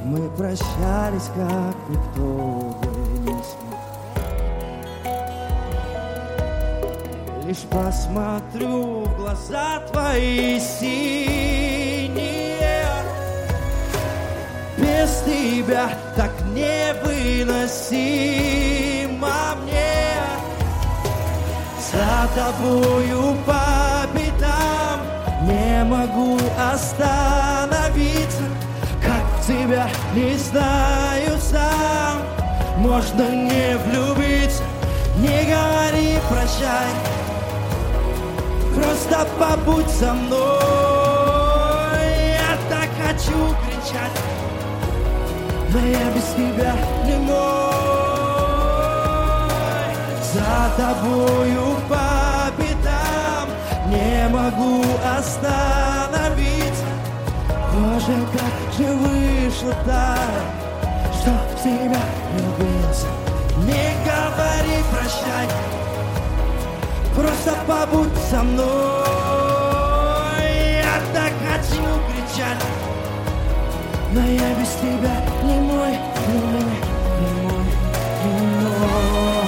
мы прощались, как никто бы не смог. Лишь посмотрю в глаза твои синие, без тебя так невыносимо мне. За тобою по пятам Не могу остановиться. Как в тебя не знаю сам. Можно не влюбиться Не говори прощай. Просто побудь со мной. Я так хочу кричать Но я без тебя не мой За тобою по пятам Не могу остановить. Боже, как же вышло так Что в тебя влюбился Не говори прощай. Просто побудь со мной. Я так хочу кричать Но я без тебя не мой, не мой, не мой, не мой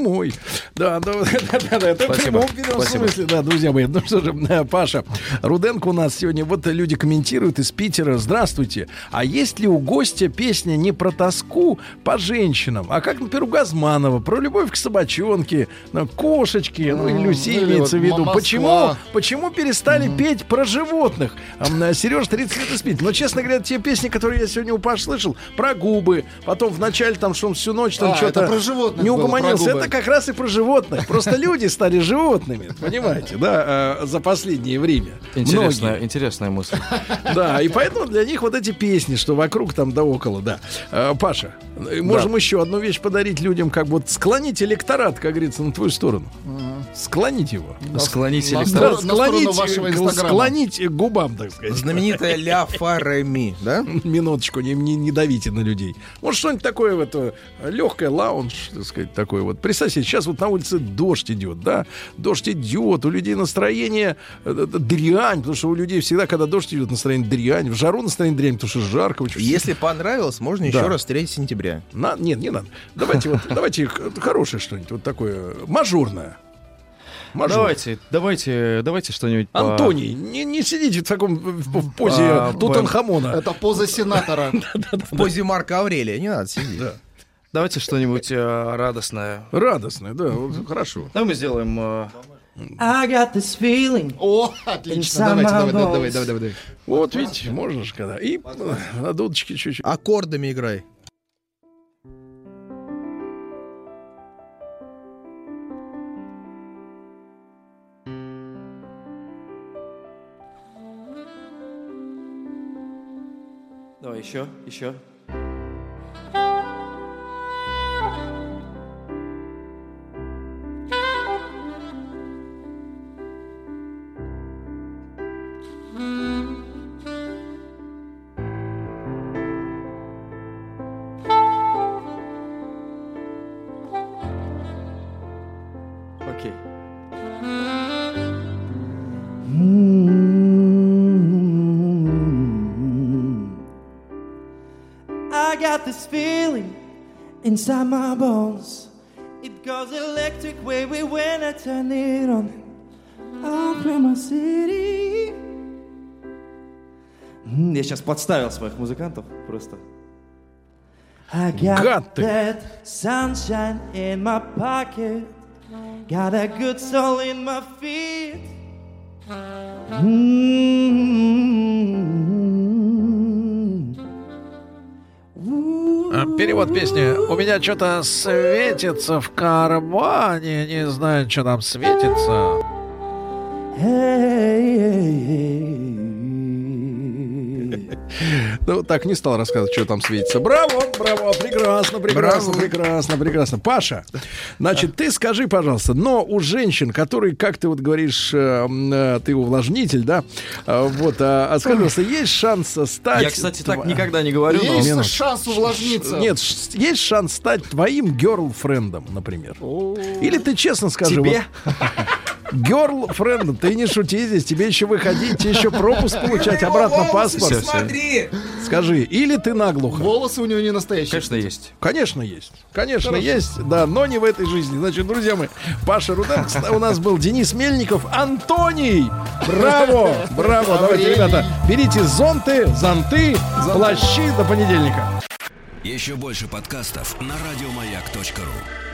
Не мой. Да, да, да, да, да, это в Спасибо. прямом видном Спасибо. смысле, да, друзья мои. Ну что же, э, Паша, Руденко у нас сегодня, вот люди комментируют из Питера. Здравствуйте. А есть ли у гостя песня не про тоску по женщинам, а как, например, у Газманова, про любовь к собачонке, ну, кошечке, ну, и Люси или имеется в вот виду. Москва. Почему, почему перестали петь про животных? Сереж 30 лет испить. Но, честно говоря, те песни, которые я сегодня у Паш слышал, про губы, потом в начале там, что он всю ночь там А, что-то про животных не было, про угомонился. губы. Это как раз и про животных. Просто люди стали животными, понимаете, да, э, за последнее время. Интересная, Многие. интересная мысль. Да, и поэтому для них вот эти песни, что вокруг там да около, да. Э, Паша, э, можем еще одну вещь подарить людям, как вот склонить электорат, как говорится, на твою сторону. Склонить его. Склонить На электорат. на Склонить, вашего склонить к губам, так сказать. Знаменитая Ля Фа Ре Ми, да? Минуточку, не, не, не давите на людей. Может, что-нибудь такое вот легкое, лаунж, так сказать, такое вот. Представьте, сейчас вот на улице дождь идет, да? Дождь идет, у людей настроение э, э, дрянь, потому что у людей всегда, когда дождь идет, настроение дрянь. В жару настроение дрянь, потому что жарко. очень Если понравилось, можно Да. еще раз 3 сентября. На- нет, не надо. Давайте вот, давайте хорошее что-нибудь, вот такое мажорное. Мажор. Давайте, давайте, давайте что-нибудь по- Антоний, не, не сидите в таком в, в позе А, Тутанхамона. Это поза сенатора. В позе Марка Аврелия. Не надо сидеть. Давайте что-нибудь э, радостное. Радостное, да, вот, хорошо. Давай мы сделаем... э, I got this feeling О, отлично. Давайте, давай, давай, давай, давай, давай. Вот видите, можно же когда. И на дудочке чуть-чуть. Аккордами играй. Давай еще, еще. inside my bones. It goes electric wavy when I turn it on. Up in my city. М, Я сейчас подставил своих музыкантов просто. I got Гад ты. that sunshine in my pocket. Got a good soul in my feet. Mm. Перевод песни. У меня что-то светится в кармане. Не знаю, что там светится. Hey, hey, hey. Ну, так не стал рассказывать, что там светится. Браво, браво, прекрасно, прекрасно, Браво. прекрасно, прекрасно. Паша, значит, ты скажи, пожалуйста, но у женщин, которые, как ты вот говоришь, э, э, ты увлажнитель, да, э, вот, а, а скажи, пожалуйста, есть шанс стать... Я, кстати, так никогда не говорю, но... Есть шанс увлажниться. Нет, есть шанс стать твоим герлфрендом, например. Или ты честно скажи... Тебе? вот- Girlfriend, ты не шути здесь, тебе еще выходить, тебе еще пропуск получать, обратно паспорт. Смотри. Скажи, или ты наглухо? Волосы у него не настоящие. Конечно, есть. Конечно, есть. Конечно, Хорошо. есть, да, но не в этой жизни. Значит, друзья мои, Паша Руденко, у нас был Денис Мельников, Антоний. Браво, браво. Давайте, ребята, берите зонты, зонты, плащи до понедельника. Еще больше подкастов на радиомаяк.ру.